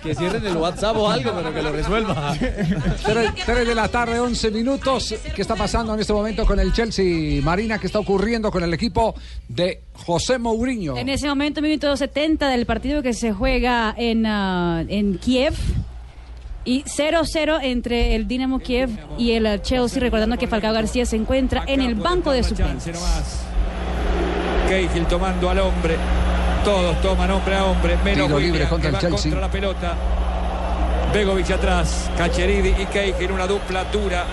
Speaker 7: Que cierren el WhatsApp o algo, pero que lo resuelva.
Speaker 3: 3, de la tarde, 11 minutos. ¿Qué está pasando en este momento con el Chelsea? Marina, ¿qué está ocurriendo con el equipo de José Mourinho?
Speaker 4: En ese momento, minuto 70 del partido que se juega en, ah, en Kiev. Y 0-0 entre el Dinamo Kiev y el ah, Chelsea, recordando que Falcao García se encuentra en el banco de suplentes.
Speaker 20: Cahill tomando al hombre. Todos toman hombre a hombre. Menos
Speaker 3: Tiro libre contra
Speaker 20: que
Speaker 3: el
Speaker 20: va
Speaker 3: Chelsea.
Speaker 20: contra la pelota. Begovic atrás. Cacheridi y Cahill, una dupla dura.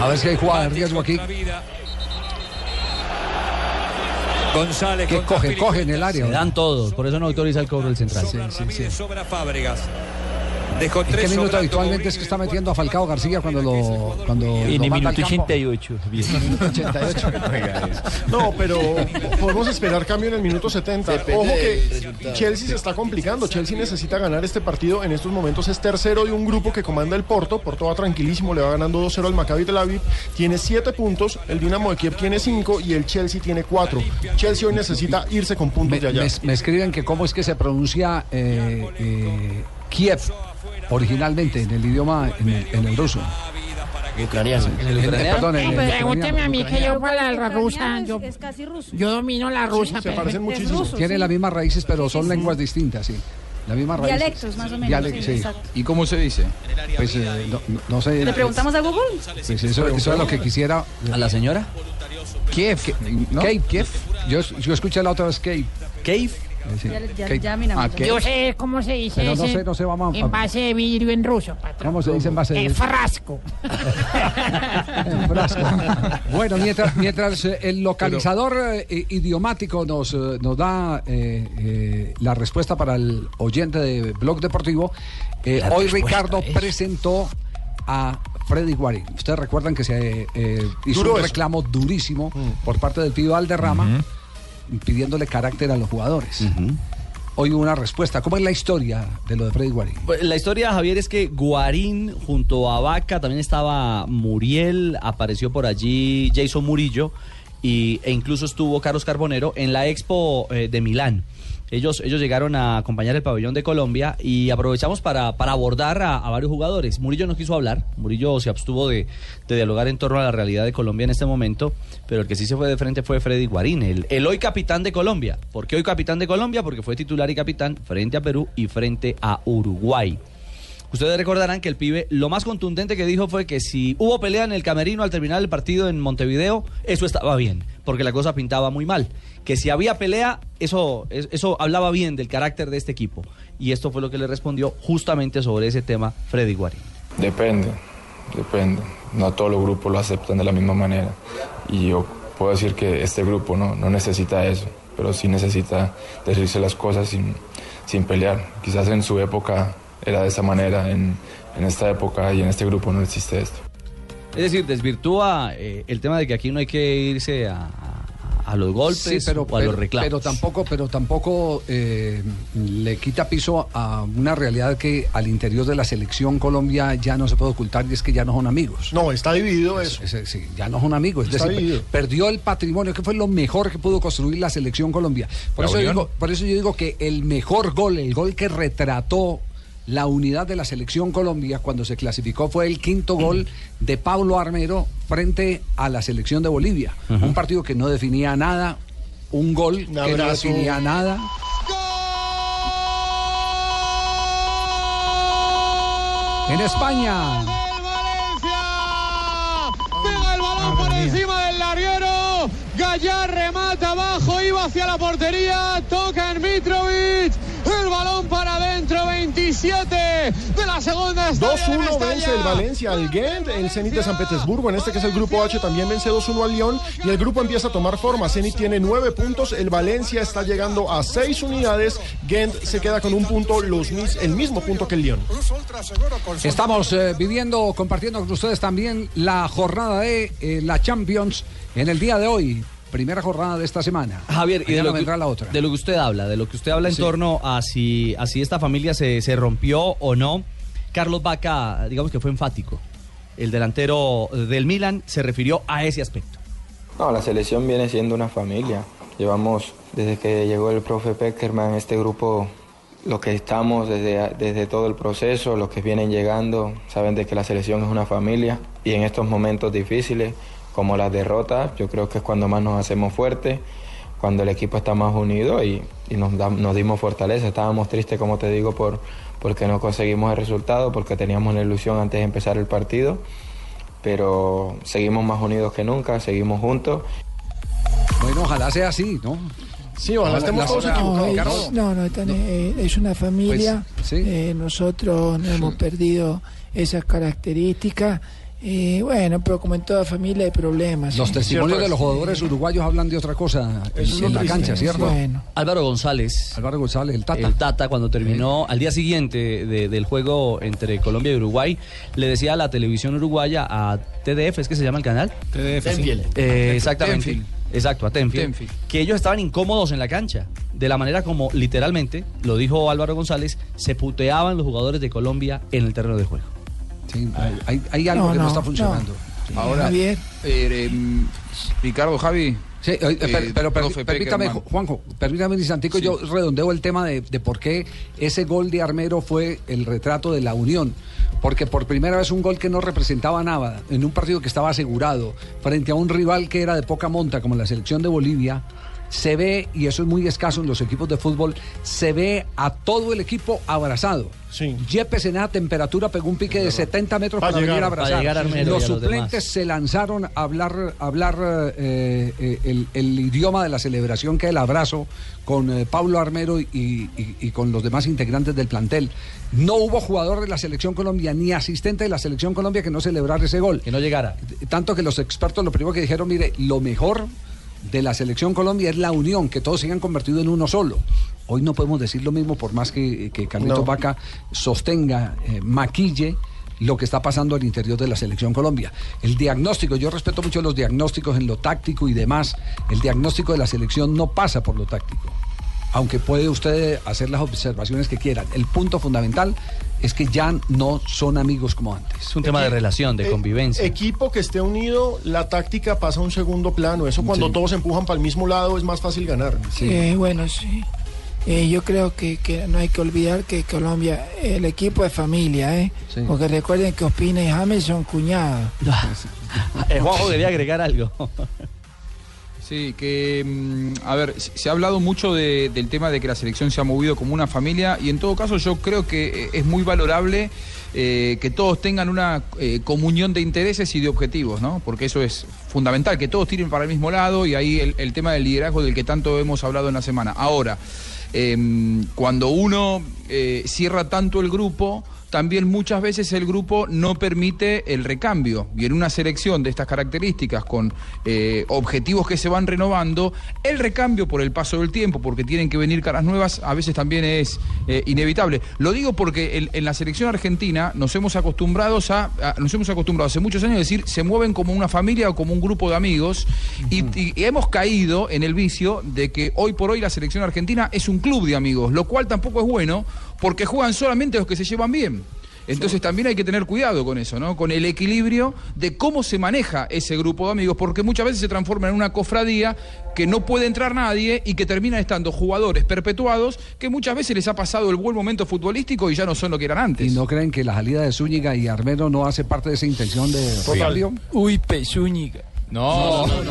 Speaker 3: A ver si hay jugada de riesgo aquí.
Speaker 20: González
Speaker 3: Que coge, coge en el área.
Speaker 7: Se dan todos, por eso no autoriza el cobro del central.
Speaker 20: Sobra Fábregas. Dejó
Speaker 3: ¿En qué minuto habitualmente es que está metiendo a Falcao García cuando lo cuando
Speaker 19: En el minuto
Speaker 3: campo?
Speaker 19: 88. Bien.
Speaker 8: Minuto 88. No, pero podemos esperar cambio en el minuto 70.
Speaker 19: Depende
Speaker 8: Ojo que. Chelsea se está complicando. Chelsea necesita ganar este partido. En estos momentos es tercero de un grupo que comanda el Porto. Porto va tranquilísimo, le va ganando 2-0 al Maccabi Tel Aviv. Tiene 7 puntos, el Dinamo de Kiev tiene 5 y el Chelsea tiene 4. Chelsea hoy necesita irse con puntos de allá.
Speaker 3: Me, me escriben que cómo es que se pronuncia eh, eh, Kiev originalmente en el idioma en el, en el ruso.
Speaker 19: Ucraniano.
Speaker 3: En el ucraniano. Perdón, en el
Speaker 21: Pregúnteme a mí que yo para la rusa, yo,
Speaker 4: Es casi ruso.
Speaker 21: yo domino la rusa.
Speaker 8: se
Speaker 21: pero-
Speaker 8: parecen muchísimo.
Speaker 3: Tienen las mismas raíces, pero son lenguas distintas, sí. Las mismas raíces.
Speaker 4: Dialectos, más o menos, sí,
Speaker 3: sí.
Speaker 18: ¿Y cómo se dice?
Speaker 3: Pues eh, no, no- no sé.
Speaker 4: ¿Le preguntamos a Google?
Speaker 3: Pues eso, eso es lo que quisiera.
Speaker 7: ¿A la señora?
Speaker 3: Kiev, Kiev, Cave, Kiev. Yo, yo escuché la otra vez Cave.
Speaker 7: Cave.
Speaker 3: Sí.
Speaker 4: Ya, ya,
Speaker 3: Cave.
Speaker 4: ya miramos.
Speaker 3: Ah.
Speaker 21: Yo sé cómo se dice
Speaker 3: Pero no
Speaker 21: ese
Speaker 3: sé, no sé, vamos a-
Speaker 21: en base de vidrio en ruso, patrón.
Speaker 3: ¿Cómo se dice en base de-
Speaker 21: Eh, frasco.
Speaker 3: En frasco. Bueno, mientras, mientras eh, el localizador eh, idiomático nos, eh, nos da eh, eh, la respuesta para el oyente de Blog Deportivo, eh, hoy Ricardo
Speaker 19: es-
Speaker 3: presentó a Freddy Guarín. Ustedes recuerdan que se eh, hizo
Speaker 8: Duro
Speaker 3: un
Speaker 8: eso.
Speaker 3: reclamo durísimo por parte del Pío Valderrama pidiéndole carácter a los jugadores. Hoy hubo una respuesta. ¿Cómo es la historia de lo de Freddy Guarín?
Speaker 7: Pues, La historia, Javier, es que Guarín junto a Vaca, también estaba Muriel, apareció por allí Jason Murillo y, e incluso estuvo Carlos Carbonero en la Expo eh, de Milán. Ellos, ellos llegaron a acompañar el pabellón de Colombia y aprovechamos para, para abordar a, varios jugadores. Murillo no quiso hablar, Murillo se abstuvo de, de dialogar en torno a la realidad de Colombia en este momento, pero el que sí se fue de frente fue Freddy Guarín, el, el hoy capitán de Colombia. ¿Por qué hoy capitán de Colombia? Porque fue titular y capitán frente a Perú y frente a Uruguay. Ustedes recordarán que el pibe lo más contundente que dijo fue que si hubo pelea en el camerino al terminar el partido en Montevideo, eso estaba bien, porque la cosa pintaba muy mal. Que si había pelea, eso, es- eso hablaba bien del carácter de este equipo. Y esto fue lo que le respondió justamente sobre ese tema Freddy Guarín.
Speaker 22: Depende, depende. No todos los grupos lo aceptan de la misma manera. Y yo puedo decir que este grupo no, no necesita eso, pero sí necesita decirse las cosas sin, sin pelear. Quizás en su época era de esa manera, en, en esta época y en este grupo no existe esto.
Speaker 7: Es decir, desvirtúa eh, el tema de que aquí no hay que irse a, a- a los golpes
Speaker 3: Sí, pero,
Speaker 7: o a los reclamos.
Speaker 3: pero tampoco, pero tampoco eh, le quita piso a una realidad que al interior de la selección Colombia ya no se puede ocultar y es que ya no son amigos.
Speaker 8: No, está dividido eso.
Speaker 3: Es- es- sí, ya no son amigos. Es
Speaker 8: Está
Speaker 3: decir,
Speaker 8: dividido.
Speaker 3: perdió el patrimonio, que fue lo mejor que pudo construir la selección Colombia. Por
Speaker 15: La
Speaker 3: eso, digo, por eso yo digo que el mejor gol, el gol que retrató la unidad de la selección Colombia cuando se clasificó fue el quinto gol de Pablo Armero frente a la selección de Bolivia. Un partido que no definía nada, un gol que no definía nada. En España.
Speaker 11: Pega el balón por encima del larguero. Gallar remata abajo, iba hacia la portería. Toca en Mitrovic. 27 de la segunda. estadio de
Speaker 8: 2-1
Speaker 11: Mestalla.
Speaker 8: vence el Valencia al Gent, el Zenit de San Petersburgo, en este que es el grupo H también vence 2-1 al Lyon y el grupo empieza a tomar forma. Zenit tiene 9 puntos, el Valencia está llegando a 6 unidades, Gent se queda con un punto, los, mis- el mismo punto que el Lyon.
Speaker 3: Estamos eh, viviendo, compartiendo con ustedes también la jornada de eh, la Champions en el día de hoy. Primera jornada de esta semana.
Speaker 7: Javier, y de lo, que,
Speaker 3: vendrá la otra.
Speaker 7: de lo que usted habla, de lo que usted habla en
Speaker 3: Sí.
Speaker 7: torno a si, a si esta familia se, se rompió o no, Carlos Vaca, digamos que fue enfático. El delantero del Milan se refirió a ese aspecto.
Speaker 22: No, la selección viene siendo una familia. Llevamos, desde que llegó el profe Peckerman, este grupo los que estamos desde, desde todo el proceso, los que vienen llegando, saben de que la selección es una familia y en estos momentos difíciles, como las derrotas, yo creo que es cuando más nos hacemos fuertes, cuando el equipo está más unido y, y nos, da- nos dimos fortaleza. Estábamos tristes, como te digo, por, porque no conseguimos el resultado, porque teníamos la ilusión antes de empezar el partido, pero seguimos más unidos que nunca, seguimos juntos.
Speaker 3: Bueno, ojalá sea así, ¿no?
Speaker 8: Sí, ojalá estemos todos
Speaker 10: No,
Speaker 8: equivocados.
Speaker 10: es, no, no, están, eh, es una familia.
Speaker 3: Pues,
Speaker 10: eh, nosotros no hemos perdido esas características. Eh, bueno, pero como en toda familia hay problemas.
Speaker 3: Los
Speaker 10: ¿sí?
Speaker 3: testimonios de los jugadores uruguayos hablan de otra cosa en,
Speaker 7: es
Speaker 3: la
Speaker 7: triste.
Speaker 3: cancha, ¿cierto?
Speaker 10: Bueno.
Speaker 7: Álvaro González.
Speaker 3: Álvaro González, el Tata.
Speaker 7: El Tata, cuando terminó al día siguiente de- del juego entre Colombia y Uruguay, le decía a la televisión uruguaya, a TDF, ¿es que se llama el canal?
Speaker 12: TDF, sí.
Speaker 7: Tenfield. Eh, exactamente.
Speaker 18: Tenfield.
Speaker 7: Exacto, a Tenfield,
Speaker 18: Tenfield.
Speaker 7: Que ellos estaban incómodos en la cancha. De la manera como, literalmente, lo dijo Álvaro González, se puteaban los jugadores de Colombia en el terreno de juego.
Speaker 3: Sí, hay, hay algo
Speaker 10: No,
Speaker 3: que no,
Speaker 10: no,
Speaker 3: está funcionando.
Speaker 18: Ahora,
Speaker 10: Javier.
Speaker 18: eh, em, Ricardo, Javi.
Speaker 3: Sí, eh, per- pero permítame,
Speaker 18: Peckerman.
Speaker 3: Juanjo, permítame un instantico, yo redondeo el tema de, de por qué ese gol de Armero fue el retrato de la unión. Porque por primera vez un gol que no representaba nada, en un partido que estaba asegurado, frente a un rival que era de poca monta, como la selección de Bolivia, se ve, y eso es muy escaso en los equipos de fútbol, se ve a todo el equipo abrazado. Yepes en esa temperatura pegó un pique de 70 metros
Speaker 8: Para
Speaker 3: para, venir a
Speaker 8: para
Speaker 3: abrazar.
Speaker 7: llegar a
Speaker 3: los suplentes se lanzaron a hablar, a hablar eh, eh, el, el idioma de la celebración que es el abrazo con eh, Pablo Armero y, y- y con los demás integrantes del plantel. No hubo jugador de la selección Colombia ni asistente de la selección Colombia que no celebrara ese gol.
Speaker 7: Que no llegara.
Speaker 3: Tanto que los expertos lo primero que dijeron, mire, lo mejor de la selección Colombia es la unión, que todos se hayan convertido en uno solo. Hoy no podemos decir lo mismo por más que, que Carlitos
Speaker 8: No.
Speaker 3: Vaca sostenga, eh, maquille lo que está pasando al interior de la selección Colombia. El diagnóstico, yo respeto mucho los diagnósticos en lo táctico y demás, el diagnóstico de la selección no pasa por lo táctico. Aunque puede usted hacer las observaciones que quiera. El punto fundamental es que ya no son amigos como antes.
Speaker 7: Es un tema de relación, de
Speaker 8: Eh,
Speaker 7: convivencia.
Speaker 8: Equipo que esté unido, la táctica pasa a un segundo plano. Eso cuando
Speaker 3: Sí.
Speaker 8: todos empujan para el mismo lado es más fácil ganar.
Speaker 10: Eh, bueno, sí. Eh, yo creo que, que no hay que olvidar que Colombia, el equipo es familia, ¿eh?
Speaker 3: Sí.
Speaker 10: Porque recuerden que Ospina y James son cuñados.
Speaker 7: Eh, Juanjo quería agregar algo.
Speaker 18: Sí, que, mm, a ver, se ha hablado mucho de- del tema de que la selección se ha movido como una familia y en todo caso yo creo que eh, es muy valorable eh, que todos tengan una eh, comunión de intereses y de objetivos, ¿no? Porque eso es fundamental, que todos tiren para el mismo lado y ahí el, tema del liderazgo del que tanto hemos hablado en la semana. Ahora, em, cuando uno cierra tanto el grupo, también muchas veces el grupo no permite el recambio. Y en una selección de estas características, con eh, objetivos que se van renovando, el recambio por el paso del tiempo, porque tienen que venir caras nuevas, a veces también es eh, inevitable. Lo digo porque en, en la selección argentina nos hemos acostumbrados a, a- nos hemos acostumbrado hace muchos años a decir se mueven como una familia o como un grupo de amigos y hemos caído en el vicio de que hoy por hoy la selección argentina es un club de amigos, lo cual tampoco es bueno porque juegan solamente los que se llevan bien. Entonces también hay que tener cuidado con eso, ¿no? Con el equilibrio de cómo se maneja ese grupo de amigos, porque muchas veces se transforma en una cofradía que no puede entrar nadie y que termina estando jugadores perpetuados que muchas veces les ha pasado el buen momento futbolístico y ya no son lo que eran antes.
Speaker 3: ¿Y no creen que la salida de Zúñiga y Armero no hace parte de esa intención de
Speaker 18: Total.
Speaker 10: Uy, Pezúñiga.
Speaker 15: No,
Speaker 7: no, no,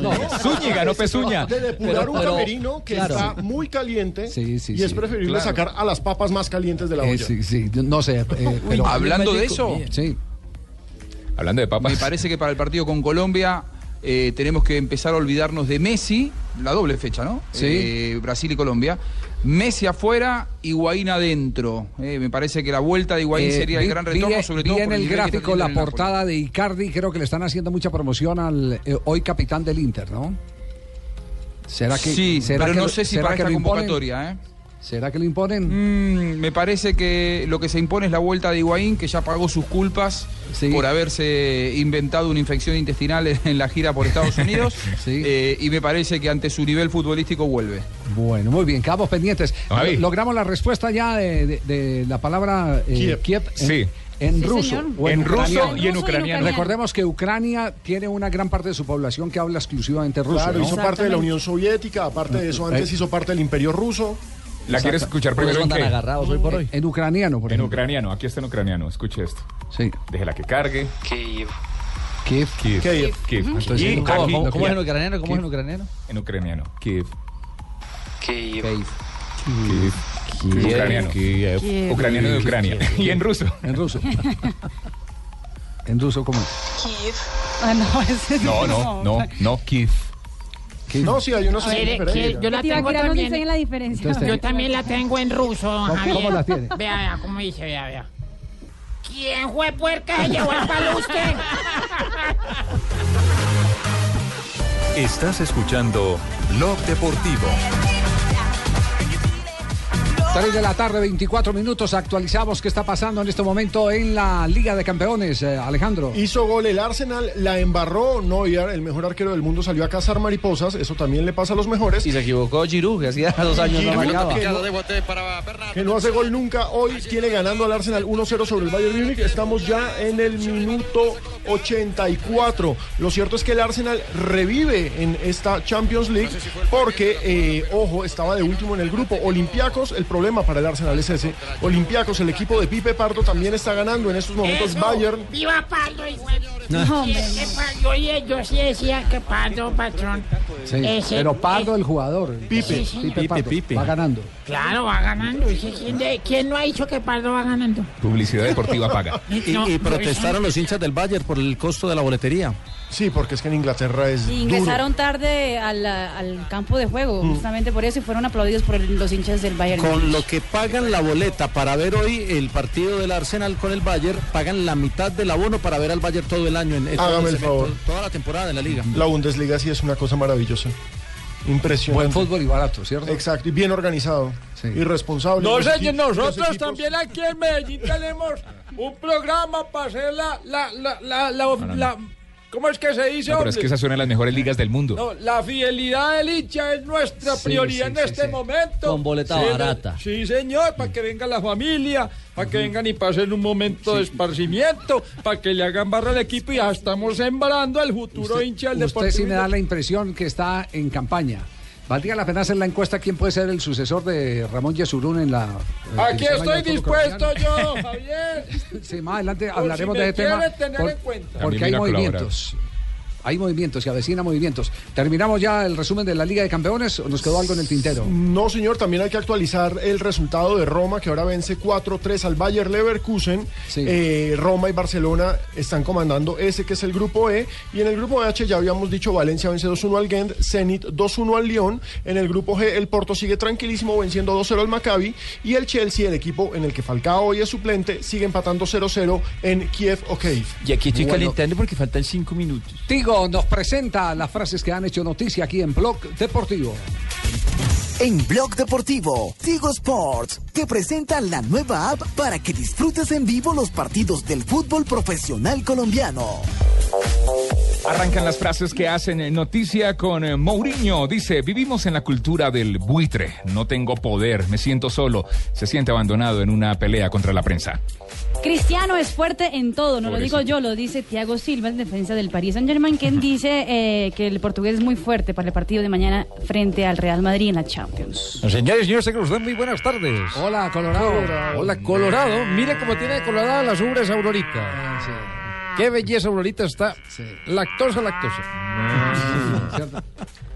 Speaker 7: no,
Speaker 15: Zúñiga, no Pezuña.
Speaker 8: De depurar
Speaker 7: Pero-
Speaker 8: un camerino que
Speaker 7: claro.
Speaker 8: está muy caliente
Speaker 3: Sí, sí,
Speaker 8: y es preferible
Speaker 3: claro.
Speaker 8: sacar a las papas más calientes de la
Speaker 3: Eh,
Speaker 8: olla.
Speaker 3: sí, sí, no sé, eh, pero
Speaker 18: Hablando de eso,
Speaker 3: sí.
Speaker 15: Hablando de papas.
Speaker 18: me parece que para el partido con Colombia eh, tenemos que empezar a olvidarnos de Messi, la doble fecha, ¿no?
Speaker 3: Sí.
Speaker 18: Eh, Brasil y Colombia. Messi afuera, Higuaín adentro. Eh, me parece que la vuelta de Higuaín
Speaker 3: Eh,
Speaker 18: sería el gran retorno,
Speaker 3: vi
Speaker 18: sobre todo
Speaker 3: en
Speaker 18: por
Speaker 3: el
Speaker 18: está
Speaker 3: gráfico la
Speaker 18: el Napoli.
Speaker 3: portada de Icardi, creo que le están haciendo mucha promoción al eh, hoy capitán del Inter, ¿no? ¿Será que
Speaker 18: sí,
Speaker 3: será
Speaker 18: pero
Speaker 3: que
Speaker 18: no sé si para esta convocatoria, ¿eh?
Speaker 3: ¿Será que lo imponen?
Speaker 18: Mm, me parece que lo que se impone es la vuelta de Higuaín, que ya pagó sus culpas por haberse inventado una infección intestinal en la gira por Estados Unidos. Eh, y me parece que ante su nivel futbolístico vuelve.
Speaker 3: Bueno, muy bien, quedamos pendientes.
Speaker 18: Javi.
Speaker 3: Logramos la respuesta ya de, de- de la palabra eh,
Speaker 15: Kiev.
Speaker 3: Kiev en,
Speaker 15: Sí.
Speaker 3: en
Speaker 15: Sí,
Speaker 3: ruso. o
Speaker 15: En ruso y en ucraniano.
Speaker 3: Recordemos que Ucrania tiene una gran parte de su población que habla exclusivamente ruso.
Speaker 8: Claro,
Speaker 3: ¿no?
Speaker 8: hizo parte de la Unión Soviética, aparte de eso, antes
Speaker 3: Eh.
Speaker 8: hizo parte del Imperio Ruso.
Speaker 15: ¿La quieres escuchar primero en qué?
Speaker 3: En, en ucraniano, por
Speaker 15: En
Speaker 3: ejemplo.
Speaker 15: ucraniano, aquí está en ucraniano, escuche esto.
Speaker 3: Sí.
Speaker 15: Déjela que cargue.
Speaker 23: Kiev.
Speaker 3: Kiev.
Speaker 15: Kiev.
Speaker 8: Kiev.
Speaker 15: Kiev.
Speaker 3: Entonces,
Speaker 15: Y
Speaker 7: ¿Cómo,
Speaker 15: aquí-
Speaker 7: cómo- cómo es en
Speaker 15: Kiev.
Speaker 7: ucraniano? ¿Cómo es en
Speaker 15: Kiev.
Speaker 7: ucraniano?
Speaker 15: En ucraniano. Kiev.
Speaker 23: Kiev.
Speaker 15: Kiev.
Speaker 7: Kiev.
Speaker 15: Ucraniano.
Speaker 4: Kiev.
Speaker 15: Ucraniano de Ucrania. Y en ruso.
Speaker 3: En ruso. en ruso, ¿cómo es?
Speaker 23: Kiev.
Speaker 4: Ah, no, ese
Speaker 15: No, no, no, no, Kiev.
Speaker 8: No, sí, hay unas
Speaker 21: Quiere- quiere-
Speaker 8: diferencias.
Speaker 21: yo la tengo también.
Speaker 4: la diferencia.
Speaker 3: Entonces,
Speaker 21: Yo también la tengo en ruso,
Speaker 3: ¿Cómo-
Speaker 21: Javier.
Speaker 3: cómo la tiene?
Speaker 21: Vea, vea, cómo dice, vea, vea. ¿Quién fue puerca se llevó el palustre?
Speaker 14: Estás escuchando Blog Deportivo.
Speaker 3: 3 de la tarde, 24 minutos. Actualizamos qué está pasando en este momento en la Liga de Campeones, eh, Alejandro.
Speaker 8: Hizo gol el Arsenal, la embarró Neuer, el mejor arquero del mundo, salió a cazar mariposas, eso también le pasa a los mejores.
Speaker 7: Y se equivocó Giroud, que hacía dos años no
Speaker 8: Giroud,
Speaker 7: marcaba.
Speaker 8: que no- que no hace gol nunca. Hoy tiene ganando al Arsenal 1-0 sobre el Bayern Múnich. Estamos ya en el minuto 84. Lo cierto es que el Arsenal revive en esta Champions League porque, eh, ojo, estaba de último en el grupo. Olympiacos, el problema para el Arsenal es ese. Olympiacos, el equipo de Pipe Pardo, también está ganando en estos momentos.
Speaker 21: Eso.
Speaker 8: Bayern.
Speaker 21: ¡Viva Pardo, de-
Speaker 3: No.
Speaker 21: Es que yo, yo sí decía que Pardo, patrón.
Speaker 3: Sí,
Speaker 21: ese-
Speaker 3: pero Pardo, el jugador.
Speaker 21: Pipe.
Speaker 3: Sí,
Speaker 21: Sí,
Speaker 3: Pipe,
Speaker 21: Pipe,
Speaker 3: Pardo,
Speaker 21: Pipe.
Speaker 3: Va ganando.
Speaker 21: Claro, va ganando. ¿Y ¿Quién, de- quién no ha dicho que Pardo va ganando?
Speaker 15: Publicidad deportiva paga.
Speaker 12: Y,
Speaker 21: No,
Speaker 12: y
Speaker 21: no,
Speaker 12: protestaron los hinchas del Bayern por el costo de la boletería.
Speaker 8: Sí, porque es que en Inglaterra es.
Speaker 4: Y ingresaron tarde al, al campo de juego, justamente por eso, y fueron aplaudidos por el- los hinchas del Bayern.
Speaker 12: Con lo que pagan la boleta para ver hoy el partido del Arsenal con el Bayern, pagan la mitad del abono para ver al Bayern todo el año. En, en todo
Speaker 8: Hágame el
Speaker 12: semestre,
Speaker 8: favor.
Speaker 12: Toda la temporada de la liga.
Speaker 8: La Bundesliga sí es una cosa maravillosa. Impresionante.
Speaker 3: Buen fútbol y barato, ¿cierto?
Speaker 8: Exacto, y bien organizado. Y responsable.
Speaker 6: No,
Speaker 8: los
Speaker 6: nosotros también aquí en Medellín tenemos un programa para hacer la, la, la, la, la- ¿cómo es que se dice,
Speaker 15: No, pero es que esas son las mejores ligas del mundo.
Speaker 6: No, la fidelidad del hincha es nuestra
Speaker 15: Sí,
Speaker 6: prioridad
Speaker 15: sí,
Speaker 6: en
Speaker 15: sí,
Speaker 6: este
Speaker 15: sí.
Speaker 6: momento.
Speaker 7: Con boleta
Speaker 6: Sí,
Speaker 7: barata.
Speaker 6: Sí, señor, para que venga la familia, para que vengan y pasen un momento de esparcimiento, para que le hagan barra al equipo y ya estamos sembrando al futuro hincha del
Speaker 3: Usted
Speaker 6: Deportivo.
Speaker 3: sí me da la impresión que está en campaña. Valdría la pena hacer la encuesta quién puede ser el sucesor de Ramón Yesurún en la. la
Speaker 6: Aquí estoy dispuesto
Speaker 3: colombiano.
Speaker 6: yo, Javier.
Speaker 3: Sí, más adelante
Speaker 6: Por
Speaker 3: hablaremos
Speaker 6: si me
Speaker 3: de ese tema.
Speaker 6: tener en cuenta.
Speaker 3: Porque hay
Speaker 15: a colaborar.
Speaker 3: Hay movimientos, se avecina movimientos. ¿Terminamos ya el resumen de la Liga de Campeones o nos quedó algo en el tintero?
Speaker 8: No, señor, también hay que actualizar el resultado de Roma, que ahora vence 4-3 al Bayer Leverkusen. Eh, Roma y Barcelona están comandando ese que es el grupo E. Y en el grupo H ya habíamos dicho Valencia vence 2-1 al Gent, Zenit 2-1 al Lyon. En el grupo G el Porto sigue tranquilísimo venciendo 2-0 al Maccabi. Y el Chelsea, el equipo en el que Falcao hoy es suplente, sigue empatando 0-0 en Kiev o Kiev.
Speaker 5: Y aquí estoy
Speaker 3: Bueno.
Speaker 5: calentando porque faltan cinco minutos.
Speaker 3: Tigo nos presenta las frases que han hecho noticia aquí en Blog Deportivo.
Speaker 24: En Blog Deportivo, Tigo Sports te presenta la nueva app para que disfrutes en vivo los partidos del fútbol profesional colombiano.
Speaker 15: Arrancan las frases que hacen eh, noticia con eh, Mourinho. Dice, vivimos en la cultura del buitre. No tengo poder, me siento solo. Se siente abandonado en una pelea contra la prensa.
Speaker 4: Cristiano es fuerte en todo, no lo digo yo, lo dice Thiago Silva en defensa del Paris Saint Germain, quien dice eh, que el portugués es muy fuerte para el partido de mañana frente al Real Madrid en la Champions.
Speaker 11: Señores, señores, tengan ustedes muy buenas tardes.
Speaker 3: Hola, Colorado.
Speaker 11: Hola, Colorado. Mire cómo tiene colorada las ubres Aurorita. Qué belleza, Aurorita está. Lactosa, lactosa.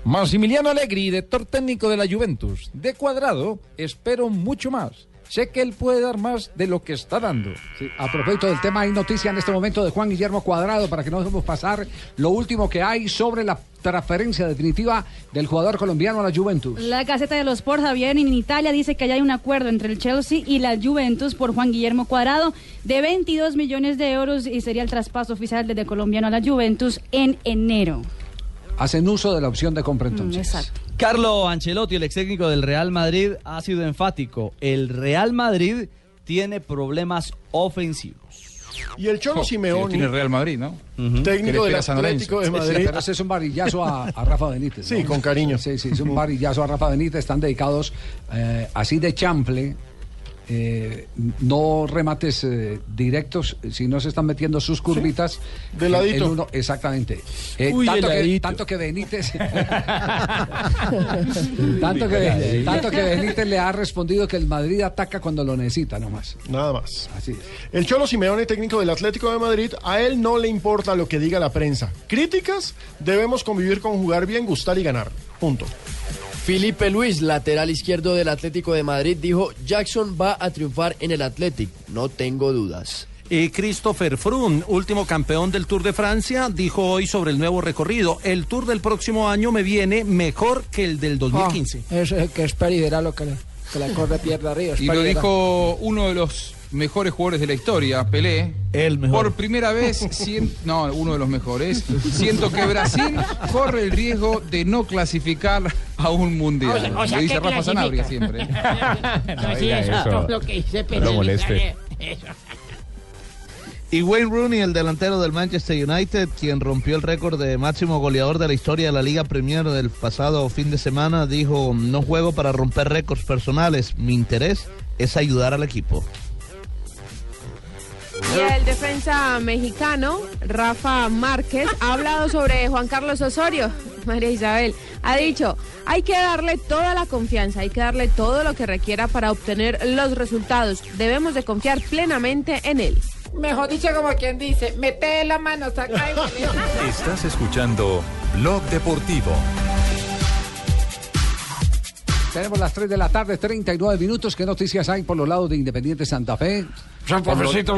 Speaker 11: Massimiliano Allegri, director técnico de la Juventus. De cuadrado, espero mucho más. Sé que él puede dar más de lo que está dando.
Speaker 3: A propósito del tema, hay noticia en este momento de Juan Guillermo Cuadrado para que no dejemos pasar lo último que hay sobre la transferencia definitiva del jugador colombiano a la Juventus.
Speaker 4: La Gaceta de los Sport, Javier, en Italia dice que ya hay un acuerdo entre el Chelsea y la Juventus por Juan Guillermo Cuadrado de 22 millones de euros y sería el traspaso oficial desde colombiano a la Juventus en enero.
Speaker 3: Hacen uso de la opción de compra entonces.
Speaker 4: exacto.
Speaker 7: Carlo Ancelotti, el ex técnico del Real Madrid, ha sido enfático. El Real Madrid tiene problemas ofensivos.
Speaker 8: Y el Cholo Simeone,
Speaker 18: Tiene Real Madrid, ¿no?
Speaker 8: técnico del Atlético de
Speaker 3: Sí,
Speaker 8: Madrid.
Speaker 3: pero ese es un varillazo a, a Rafa Benítez.
Speaker 8: Sí, con cariño.
Speaker 3: Sí, sí, es un varillazo a Rafa Benítez. Están dedicados eh, así de chample eh, no remates eh, directos, si no se están metiendo sus curvitas.
Speaker 8: De
Speaker 3: en-
Speaker 8: ladito.
Speaker 3: en uno- exactamente. Eh,
Speaker 8: Uy,
Speaker 3: tanto,
Speaker 8: de
Speaker 3: que,
Speaker 8: ladito.
Speaker 3: tanto que Benítez. tanto, que, tanto que Benítez le ha respondido que el Madrid ataca cuando lo necesita, nomás.
Speaker 8: Nada más.
Speaker 3: Así es.
Speaker 8: El Cholo Simeone, técnico del Atlético de Madrid, a él no le importa lo que diga la prensa. Críticas, debemos convivir con jugar bien, gustar y ganar. Punto.
Speaker 25: Felipe Luis, lateral izquierdo del Atlético de Madrid, dijo, Jackson va a triunfar en el Atlético, no tengo dudas.
Speaker 12: Y Christopher Froome, último campeón del Tour de Francia, dijo hoy sobre el nuevo recorrido, el Tour del próximo año me viene mejor que el del 2015.
Speaker 10: Ah, es que es lo que le, que le corre pierna arriba.
Speaker 18: Y lo dijo uno de los mejores jugadores de la historia, Pelé.
Speaker 17: El mejor.
Speaker 18: Por primera vez, no, uno de los mejores. Siento que Brasil corre el riesgo de no clasificar a un mundial.
Speaker 21: O sea- o sea,
Speaker 18: lo dice
Speaker 21: ¿qué
Speaker 18: Rafa Sanabria siempre.
Speaker 21: No, sí,
Speaker 15: diga
Speaker 21: eso,
Speaker 15: eso.
Speaker 21: lo que dice
Speaker 15: No
Speaker 21: Pelé.
Speaker 15: lo moleste.
Speaker 21: Eso.
Speaker 17: Y Wayne Rooney, el delantero del Manchester United, quien rompió el récord de máximo goleador de la historia de la Liga Premier del pasado fin de semana, dijo, no juego para romper récords personales, mi interés es ayudar al equipo.
Speaker 26: Y el defensa mexicano, Rafa Márquez, ha hablado sobre Juan Carlos Osorio. María Isabel ha dicho, hay que darle toda la confianza, hay que darle todo lo que requiera para obtener los resultados. Debemos de confiar plenamente en él.
Speaker 21: Mejor dicho, como quien dice, mete la mano, saca y
Speaker 14: Estás escuchando Blog Deportivo.
Speaker 3: Tenemos las 3 de la tarde, 39 minutos. ¿Qué noticias hay por los lados de Independiente Santa Fe?
Speaker 6: Santa Fecito.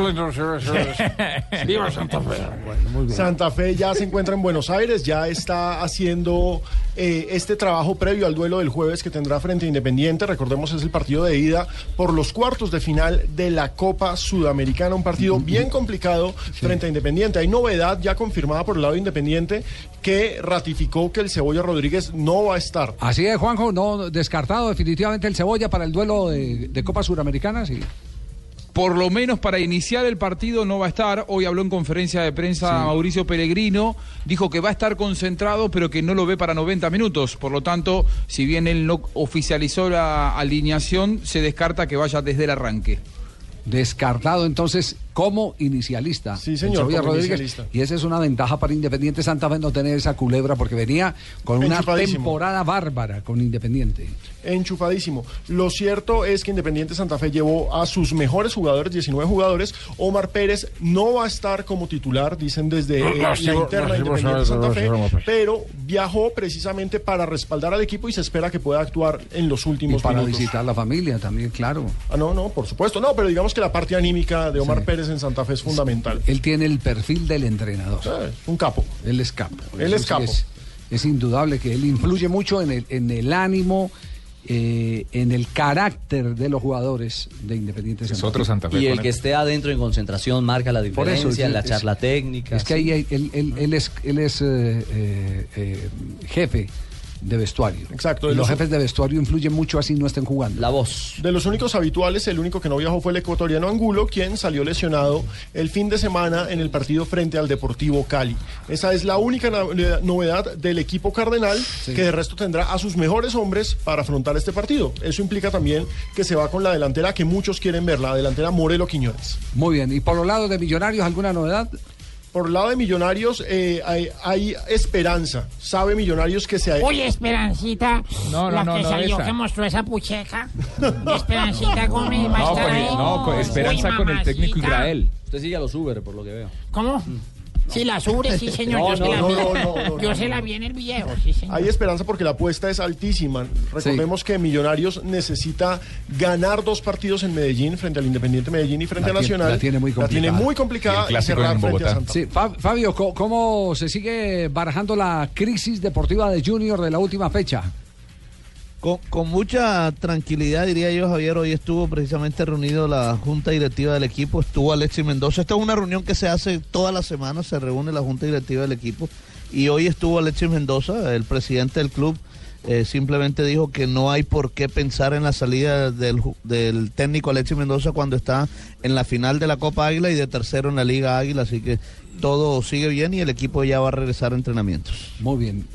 Speaker 6: Viva Fe.
Speaker 8: Santa Fe ya se encuentra en Buenos Aires, ya está haciendo eh, este trabajo previo al duelo del jueves que tendrá frente a Independiente. Recordemos, es el partido de ida por los cuartos de final de la Copa Sudamericana, un partido bien complicado frente a Independiente. Hay novedad ya confirmada por el lado de Independiente que ratificó que el Cebolla Rodríguez no va a estar.
Speaker 3: Así es, Juanjo, no descartado definitivamente el Cebolla para el duelo de, de Copa Suramericana, sí.
Speaker 18: Por lo menos para iniciar el partido no va a estar. Hoy habló en conferencia de prensa Mauricio Pellegrino. Dijo que va a estar concentrado, pero que no lo ve para 90 minutos. Por lo tanto, si bien él no oficializó la alineación, se descarta que vaya desde el arranque.
Speaker 3: Descartado entonces como inicialista. Sí,
Speaker 8: señor, como inicialista.
Speaker 3: Y esa es una ventaja para Independiente Santa Fe no tener esa culebra porque venía con una temporada bárbara con Independiente.
Speaker 8: enchufadísimo. Lo cierto es que Independiente Santa Fe llevó a sus mejores jugadores, 19 jugadores. Omar Pérez no va a estar como titular, dicen desde eh,
Speaker 6: No,
Speaker 8: la interna Independiente Santa Fe, pero viajó precisamente para respaldar al equipo y se espera que pueda actuar en los
Speaker 3: Y
Speaker 8: últimos
Speaker 3: para
Speaker 8: minutos.
Speaker 3: visitar la familia también, claro.
Speaker 8: Ah, no, no, por supuesto. No, pero digamos que la parte anímica de Omar Pérez en Santa Fe es fundamental.
Speaker 3: Él tiene el perfil del entrenador.
Speaker 8: un capo.
Speaker 3: Él es capo.
Speaker 8: Él es
Speaker 3: sí
Speaker 8: capo.
Speaker 3: Es, es indudable que él influye mucho en el, en el ánimo, eh, en el carácter de los jugadores de Independiente Santa Fe.
Speaker 7: Y el que esté adentro en concentración marca la
Speaker 3: Por eso,
Speaker 7: diferencia en la
Speaker 3: es-
Speaker 7: charla técnica.
Speaker 3: Es que ahí hay- él, él- él es, él es eh, eh, jefe de vestuario.
Speaker 8: Exacto,
Speaker 3: los
Speaker 8: los-
Speaker 3: jefes de vestuario influyen mucho así no estén jugando.
Speaker 7: La voz.
Speaker 8: De los únicos habituales, el único que no viajó fue el ecuatoriano Angulo, quien salió lesionado el fin de semana en el partido frente al Deportivo Cali. Esa es la única no- novedad del equipo cardenal, que de resto tendrá a sus mejores hombres para afrontar este partido. Eso implica también que se va con la delantera que muchos quieren ver, la delantera Morelo Quiñones.
Speaker 3: Muy bien. ¿Y por los lados de Millonarios alguna novedad?
Speaker 8: Por el lado de Millonarios eh, hay, hay esperanza. Sabe Millonarios que se ha...
Speaker 21: Oye, Esperancita,
Speaker 15: No, no,
Speaker 21: la
Speaker 15: no,
Speaker 21: que
Speaker 15: no,
Speaker 21: salió,
Speaker 15: esa.
Speaker 21: que mostró esa pucheca. Esperancita Gómez va a
Speaker 15: No,
Speaker 21: estar
Speaker 15: con,
Speaker 21: ahí.
Speaker 15: no, con
Speaker 21: Uy,
Speaker 15: esperanza con el técnico. Israel.
Speaker 7: Usted sigue a los Uber, por lo que veo.
Speaker 21: ¿Cómo? Sí, la sube, sí, señor.
Speaker 8: No,
Speaker 21: yo se
Speaker 8: no,
Speaker 21: la
Speaker 8: no,
Speaker 21: vi.
Speaker 8: no, no, no,
Speaker 21: Yo
Speaker 8: no.
Speaker 21: se la vi en el video, sí, señor.
Speaker 8: Hay esperanza porque la apuesta es altísima. Recordemos que Millonarios necesita ganar dos partidos en Medellín frente al Independiente Medellín y frente
Speaker 3: La
Speaker 8: a
Speaker 3: tiene-
Speaker 8: Nacional.
Speaker 3: la tiene muy
Speaker 8: La tiene
Speaker 3: complicada.
Speaker 8: muy complicada
Speaker 15: Y
Speaker 8: cerrar
Speaker 15: en
Speaker 8: frente a. Santa
Speaker 3: Sí, Fa- Fabio, ¿cómo, cómo se sigue barajando la crisis deportiva de Junior de la última fecha?
Speaker 17: Con, mucha tranquilidad, diría yo, Javier, hoy estuvo precisamente reunido la junta directiva del equipo, estuvo Alexis Mendoza. Esta es una reunión que se hace todas las semanas, se reúne la junta directiva del equipo. Y hoy estuvo Alexis Mendoza, el presidente del club, eh, simplemente dijo que no hay por qué pensar en la salida del, del técnico Alexis Mendoza cuando está en la final de la Copa Águila y de tercero en la Liga Águila, así que todo sigue bien y el equipo ya va a regresar a entrenamientos.
Speaker 3: Muy bien.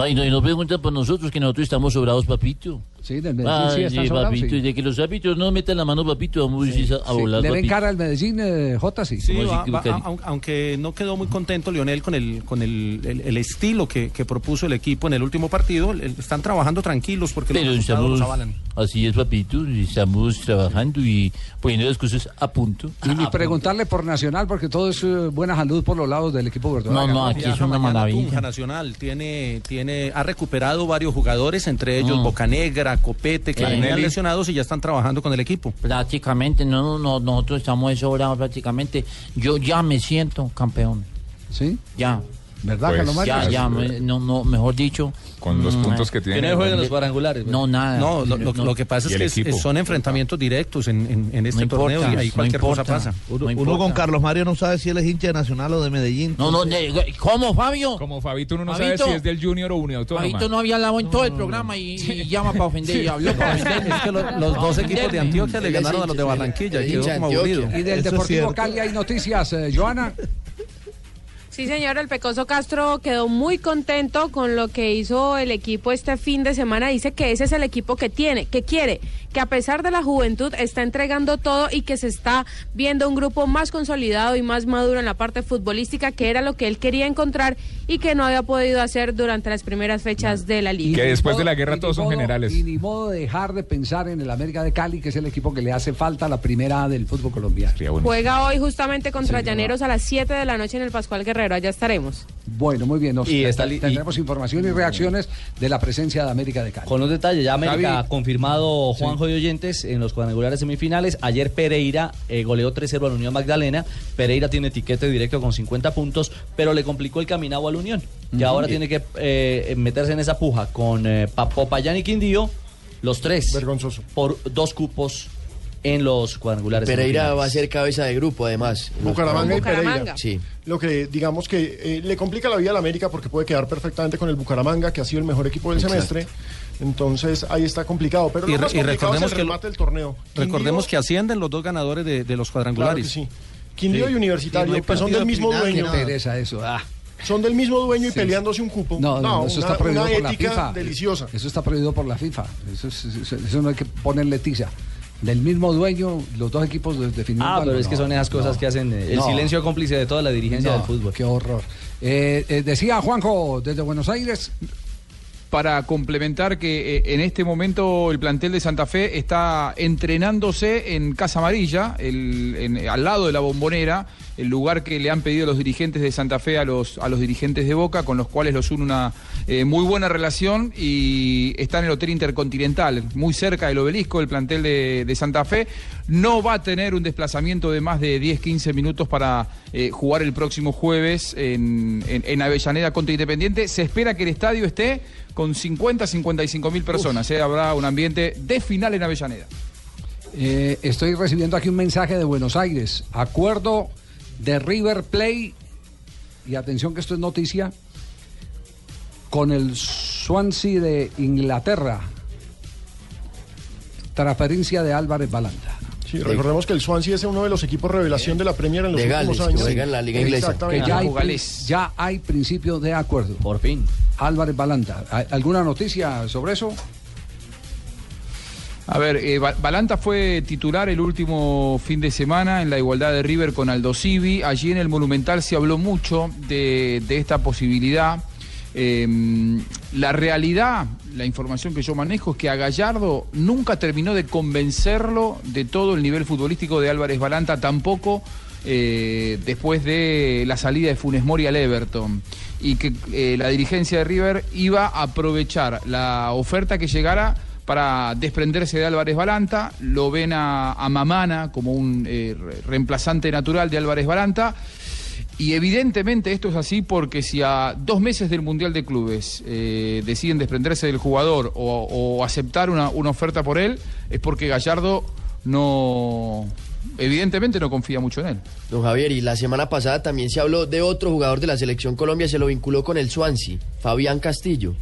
Speaker 19: Ay, no, y no preguntan por nosotros, que nosotros estamos sobrados, papito.
Speaker 3: Sí, del Medellín sí
Speaker 19: Ay,
Speaker 3: está sobrado,
Speaker 19: papito,
Speaker 3: sí.
Speaker 19: y de que los árbitros no metan la mano, papito, vamos a a volar,
Speaker 3: ¿Le ven cara al Medellín, eh, J? Sí.
Speaker 12: Sí,
Speaker 19: ¿Cómo
Speaker 12: va- aunque no quedó muy contento Lionel con el con el, el- el estilo que, que propuso el equipo en el último partido, el- están trabajando tranquilos porque los
Speaker 19: Pero
Speaker 12: resultados
Speaker 19: estamos,
Speaker 12: los avalan.
Speaker 19: así es, papito, y estamos trabajando y poniendo las cosas a punto.
Speaker 3: Y ni preguntarle por Nacional, porque todo es eh, buena salud por los lados del equipo verdolaga.
Speaker 12: Viaja mañana a Tunja Nacional tiene, tiene, ha recuperado varios jugadores, entre ellos
Speaker 19: Mm.
Speaker 12: Bocanegra, Copete, que venían
Speaker 19: Nelly.
Speaker 12: lesionados y ya están trabajando con el equipo.
Speaker 19: Prácticamente, no, no, nosotros estamos sobrados prácticamente. Yo ya me siento campeón.
Speaker 3: ¿Sí?
Speaker 19: Ya.
Speaker 3: ¿Verdad,
Speaker 15: Pues,
Speaker 3: Carlos Mario?
Speaker 19: Ya, ya, me- no, no, mejor dicho.
Speaker 15: Con los
Speaker 19: mm,
Speaker 15: puntos que tiene.
Speaker 7: Que no jueguen los cuadrangulares.
Speaker 19: No, nada.
Speaker 12: No, lo, lo-
Speaker 19: No.
Speaker 12: lo que pasa es que es- son enfrentamientos directos en, en- en este
Speaker 19: No importa,
Speaker 12: torneo y ahí
Speaker 19: no
Speaker 12: cualquier cosa
Speaker 19: importa.
Speaker 12: pasa.
Speaker 17: Uno,
Speaker 19: No
Speaker 17: uno con Carlos Mario no sabe si él es hincha de Nacional o de Medellín.
Speaker 19: No, no, ne- ¿cómo, Fabio?
Speaker 15: Como Fabito uno no
Speaker 19: Fabito.
Speaker 15: sabe si es del Junior o Unión Autónoma.
Speaker 19: Fabito no había hablado en todo el programa y, y llama para ofender y habló para ofender.
Speaker 12: Es que lo- los dos equipos de Antioquia le ganaron a los de Barranquilla y quedó como aburrido.
Speaker 3: Y del Deportivo. Cali hay noticias, eh, Joana.
Speaker 26: Sí, señor, el Pecoso Castro quedó muy contento con lo que hizo el equipo este fin de semana. Dice que ese es el equipo que tiene, que quiere, que a pesar de la juventud está entregando todo y que se está viendo un grupo más consolidado y más maduro en la parte futbolística, que era lo que él quería encontrar y que no había podido hacer durante las primeras fechas de la liga.
Speaker 15: Que después de la guerra todos son
Speaker 3: modo-
Speaker 15: generales.
Speaker 3: Y ni modo de dejar de pensar en el América de Cali, que es el equipo que le hace falta a la primera A del fútbol colombiano.
Speaker 26: Juega hoy justamente contra
Speaker 3: Sí,
Speaker 26: Llaneros a las 7 de la noche en el Pascual Guerrero. Allá estaremos.
Speaker 3: Bueno, muy bien. Nos,
Speaker 7: Y está y-
Speaker 3: tendremos información y reacciones de la presencia de América de Cali.
Speaker 7: Con los detalles, ya América ha confirmado Juanjo de Oyentes en los cuadrangulares semifinales. Ayer Pereira eh, goleó 3-0 a la Unión Magdalena. Pereira tiene etiquete directo con 50 puntos, pero le complicó el caminado a la Unión. Que ahora tiene que eh, meterse en esa puja con eh, Pa- Popayán y Quindío, los tres.
Speaker 8: Vergonzoso.
Speaker 7: Por dos cupos en los cuadrangulares
Speaker 25: Pereira va a ser cabeza de grupo, además.
Speaker 8: Bucaramanga y Pereira.
Speaker 26: Bucaramanga.
Speaker 25: Sí.
Speaker 8: Lo que digamos que eh, le complica la vida a la América porque puede quedar perfectamente con el Bucaramanga, que ha sido el mejor equipo del
Speaker 25: Exacto.
Speaker 8: semestre. Entonces ahí está complicado. Pero
Speaker 12: Y
Speaker 8: lo
Speaker 12: re-
Speaker 8: más
Speaker 12: y
Speaker 8: complicado
Speaker 12: recordemos
Speaker 8: es el
Speaker 12: que
Speaker 8: del torneo.
Speaker 12: Recordemos
Speaker 8: Quindío-
Speaker 12: que ascienden los dos ganadores de, de los
Speaker 8: Claro que
Speaker 12: cuadrangulares.
Speaker 8: sí. Quindío
Speaker 12: Sí.
Speaker 8: y Universitario,
Speaker 17: no
Speaker 8: son del mismo dueño.
Speaker 3: Interesa eso. Ah.
Speaker 8: Son del mismo dueño y
Speaker 3: Sí.
Speaker 8: peleándose un cupo.
Speaker 3: No, no, eso
Speaker 8: una,
Speaker 3: está prohibido
Speaker 8: una
Speaker 3: por la FIFA.
Speaker 8: deliciosa.
Speaker 3: Eso está prohibido por la FIFA. Eso, es- eso- eso no hay que ponerle tiza. Del mismo dueño, los dos equipos de- definiendo
Speaker 7: Ah, pero es que
Speaker 3: No,
Speaker 7: son esas cosas
Speaker 3: no,
Speaker 7: que hacen eh, el
Speaker 3: no.
Speaker 7: silencio cómplice de toda la dirigencia
Speaker 3: No,
Speaker 7: del fútbol.
Speaker 3: Qué horror. Eh, eh, decía Juanjo desde Buenos Aires.
Speaker 18: para complementar que eh, en este momento el plantel de Santa Fe está entrenándose en Casa Amarilla, el- en- al lado de la bombonera, el lugar que le han pedido los dirigentes de Santa Fe a los, a los dirigentes de Boca, con los cuales los une una eh, muy buena relación y está en el Hotel Intercontinental, muy cerca del obelisco, el plantel de, de Santa Fe. No va a tener un desplazamiento de más de 10-15 minutos para eh, jugar el próximo jueves en, en- en Avellaneda contra Independiente. Se espera que el estadio esté con 50-55 mil personas. eh, Habrá un ambiente de final en Avellaneda.
Speaker 3: Eh, estoy recibiendo aquí un mensaje de Buenos Aires. Acuerdo de River Play. Y atención que esto es noticia. Con el Swansea de Inglaterra. Transferencia de Álvarez Balanta.
Speaker 8: Sí, recordemos que el Swansea es uno de los equipos revelación de la Premier en los
Speaker 25: De
Speaker 8: últimos
Speaker 25: Gales, que
Speaker 8: años.
Speaker 25: juega en la liga inglesa.
Speaker 8: Exactamente.
Speaker 3: Que ya hay, ya hay principio de acuerdo.
Speaker 7: Por fin.
Speaker 3: Álvarez Balanta. ¿Hay ¿Alguna noticia sobre eso?
Speaker 18: A ver, eh, Ba- Balanta fue titular el último fin de semana en la igualdad de River con Aldo Civi. Allí en el Monumental se habló mucho de, de esta posibilidad. Eh, la realidad, la información que yo manejo es que a Gallardo nunca terminó de convencerlo de todo el nivel futbolístico de Álvarez Balanta, tampoco eh, después de la salida de Funes Mori al Everton. Y que eh, la dirigencia de River iba a aprovechar la oferta que llegara para desprenderse de Álvarez Balanta, lo ven a, Mamana como un eh, re- reemplazante natural de Álvarez Balanta, y evidentemente esto es así porque si a dos meses del Mundial de Clubes eh, deciden desprenderse del jugador o, o aceptar una, una oferta por él, es porque Gallardo no, evidentemente no confía mucho en él.
Speaker 25: Don Javier, y la semana pasada también se habló de otro jugador de la selección Colombia, se lo vinculó con el Swansea, Fabián Castillo.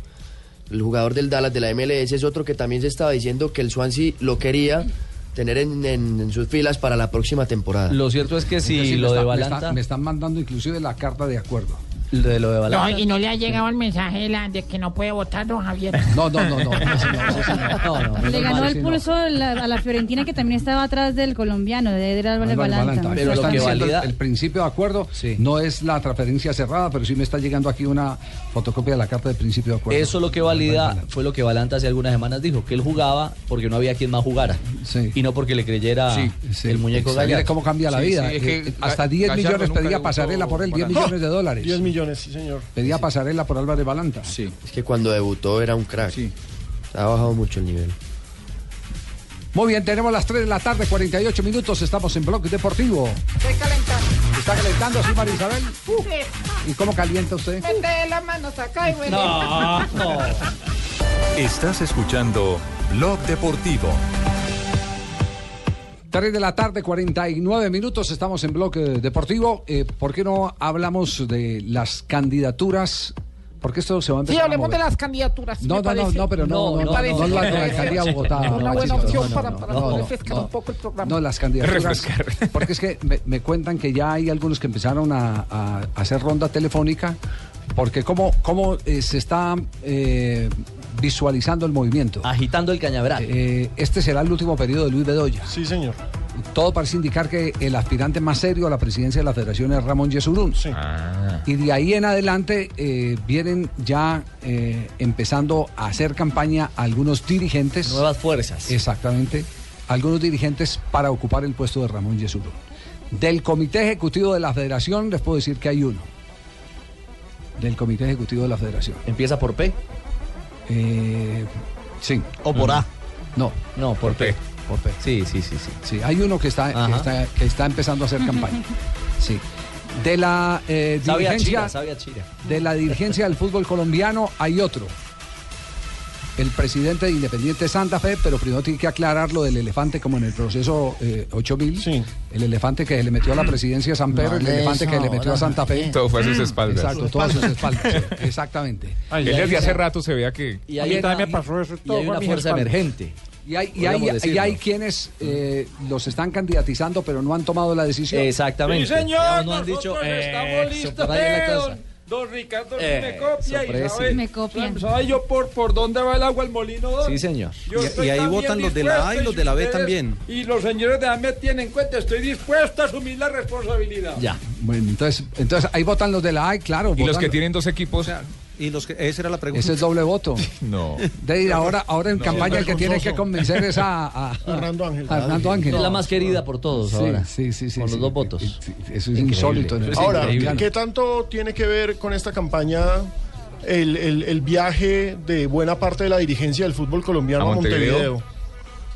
Speaker 25: El jugador del Dallas de la MLS es otro que también se estaba diciendo que el Swansea lo quería tener en, en- en sus filas para la próxima temporada.
Speaker 7: Lo cierto es que si lo
Speaker 3: me
Speaker 7: de
Speaker 3: está- me
Speaker 7: Balanta...
Speaker 3: está- me están mandando inclusive la carta de acuerdo.
Speaker 7: De lo de
Speaker 21: No, y no le ha llegado el mensaje de, la- de que no puede votar, don Javier.
Speaker 3: No, no, no,
Speaker 4: Le ganó el pulso a la, a la Fiorentina que también estaba atrás del colombiano, de Eder Álvarez
Speaker 3: Álvaro
Speaker 4: Balanta.
Speaker 7: Pero lo que valida-
Speaker 3: el, principio de acuerdo no es la transferencia cerrada, pero sí me está llegando aquí una fotocopia de la carta de principio de acuerdo.
Speaker 7: Eso lo que valida fue lo que Balanta hace algunas semanas dijo, que él jugaba porque no había quien más jugara. Y no porque le creyera
Speaker 3: Sí, sí.
Speaker 7: el muñeco Gallardo.
Speaker 3: cómo cambia la vida. Hasta 10 millones pedía pasarela por él, 10 millones de dólares.
Speaker 8: 10 millones, sí, señor.
Speaker 3: Pedía pasarela por Álvarez Balanta.
Speaker 25: Sí. Es que cuando debutó era un crack. Ha bajado mucho el nivel.
Speaker 3: Muy bien, tenemos las 3 de la tarde, 48 minutos, estamos en Bloque Deportivo.
Speaker 21: Estoy calentando.
Speaker 3: ¿Está calentando, sí, María Isabel?
Speaker 21: Sí.
Speaker 3: ¿Y cómo calienta usted?
Speaker 21: Mete las manos acá y huele.
Speaker 14: Estás escuchando Blog Deportivo.
Speaker 3: 3 de la tarde, 49 minutos, estamos en Bloque Deportivo. Eh, ¿Por qué no hablamos de las candidaturas? Porque esto se va a
Speaker 21: Sí,
Speaker 3: empezar a
Speaker 21: hablemos de
Speaker 3: mover.
Speaker 21: las candidaturas.
Speaker 3: No, no, no,
Speaker 21: parece.
Speaker 3: no, pero no, no,
Speaker 21: me
Speaker 3: no,
Speaker 21: parece
Speaker 3: no, la de la alcaldía Bogotá.
Speaker 21: Una
Speaker 3: no,
Speaker 21: buena
Speaker 3: no,
Speaker 21: opción
Speaker 3: no,
Speaker 21: para,
Speaker 3: no,
Speaker 21: para
Speaker 3: no,
Speaker 21: refrescar
Speaker 3: no.
Speaker 21: un poco el programa.
Speaker 3: No, las candidaturas.
Speaker 21: Refrescar.
Speaker 3: Porque es que me, me cuentan que ya hay algunos que empezaron a, a hacer ronda telefónica. Porque cómo, cómo eh, se está eh, visualizando el movimiento.
Speaker 7: Agitando el cañaveral.
Speaker 3: Eh, este será el último periodo de Luis Bedoya.
Speaker 8: Sí, señor.
Speaker 3: Todo parece indicar que el aspirante más serio a la presidencia de la federación es Ramón Yesurún. Y de ahí en adelante eh, vienen ya eh, empezando a hacer campaña algunos dirigentes.
Speaker 7: Nuevas fuerzas.
Speaker 3: Exactamente. Algunos dirigentes para ocupar el puesto de Ramón Yesurún. Del comité ejecutivo de la federación les puedo decir que hay uno. Del comité ejecutivo de la federación.
Speaker 7: ¿Empieza por P?
Speaker 3: Eh, sí.
Speaker 7: ¿O por A?
Speaker 3: No.
Speaker 7: No, por P.
Speaker 3: Por P.
Speaker 7: Sí, sí, sí, sí.
Speaker 3: Sí, hay uno que está, que está, que está empezando a hacer campaña. Sí. De la eh, dirigencia,
Speaker 7: Chira, Chira.
Speaker 3: de la dirigencia del fútbol colombiano hay otro. El presidente de Independiente Santa Fe, pero primero tiene que aclarar lo del elefante, como en el proceso eh, 8000. El elefante que le metió a la presidencia de San Pedro,
Speaker 15: No
Speaker 3: el
Speaker 15: le
Speaker 3: elefante que le metió a Santa Fe.
Speaker 15: Todo fue a sus espaldas.
Speaker 3: Exacto, todo a sus espaldas. exactamente.
Speaker 15: Él desde hace rato se vea que.
Speaker 3: Y hay,
Speaker 21: también me pasó eso.
Speaker 7: Y
Speaker 21: todo
Speaker 7: hay una fuerza
Speaker 21: espaldas.
Speaker 7: emergente.
Speaker 3: Y hay, y hay, y hay quienes eh, los están candidatizando, pero no han tomado la decisión.
Speaker 7: Exactamente.
Speaker 21: Sí, señor.
Speaker 7: No han dicho,
Speaker 21: estamos
Speaker 7: "Eso,
Speaker 21: listos.
Speaker 7: Por ahí la
Speaker 21: eh,
Speaker 7: cosa".
Speaker 21: don, Ricardo sí
Speaker 7: Eh,
Speaker 21: me copia. Y sabe,
Speaker 4: Me copian.
Speaker 21: ¿Sabe yo por, por dónde va el agua al molino? don?
Speaker 7: Sí, señor.
Speaker 21: Yo
Speaker 12: Y- ahí votan los de la A y los de la B
Speaker 21: ustedes-
Speaker 12: también.
Speaker 21: Y los señores de la A tienen en cuenta. Estoy dispuesto a asumir la responsabilidad.
Speaker 7: Ya.
Speaker 3: Bueno, entonces, entonces ahí votan los de la AI, claro.
Speaker 15: Y los que tienen dos equipos.
Speaker 12: Y los que, esa era la pregunta.
Speaker 3: Ese es doble voto.
Speaker 15: No.
Speaker 3: De ir ahora, ahora en
Speaker 15: No,
Speaker 3: campaña el que tiene que convencer es a, a-
Speaker 8: Hernando Ángel.
Speaker 3: a Hernando Ángel.
Speaker 7: Es la más querida por todos
Speaker 3: Sí,
Speaker 7: ahora.
Speaker 3: sí, sí, sí,
Speaker 7: Con
Speaker 3: sí.
Speaker 7: los dos votos.
Speaker 3: Sí, Eso es insólito. en el
Speaker 8: Ahora. ¿qué tanto tiene que ver con esta campaña el, el- el viaje de buena parte de la dirigencia del fútbol colombiano
Speaker 15: A
Speaker 8: a
Speaker 15: Montevideo.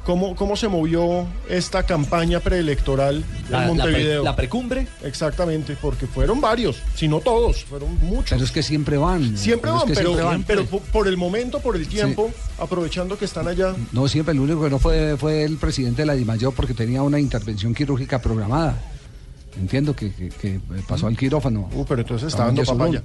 Speaker 8: ¿Cómo, ¿Cómo se movió esta campaña preelectoral
Speaker 7: La-
Speaker 8: en
Speaker 7: la pre-
Speaker 8: Montevideo?
Speaker 7: la precumbre.
Speaker 8: Exactamente, porque fueron varios, si no todos, fueron muchos.
Speaker 3: Pero es que siempre van.
Speaker 8: Siempre
Speaker 3: Pero es
Speaker 8: van,
Speaker 3: que
Speaker 8: pero,
Speaker 3: siempre van.
Speaker 8: pero po- por el momento, por el tiempo, aprovechando que están allá.
Speaker 3: No, siempre el único que no fue fue el presidente de la DIMAYOR porque tenía una intervención quirúrgica programada. Entiendo que, que- que pasó al quirófano.
Speaker 8: Uh, pero entonces está dando papaya.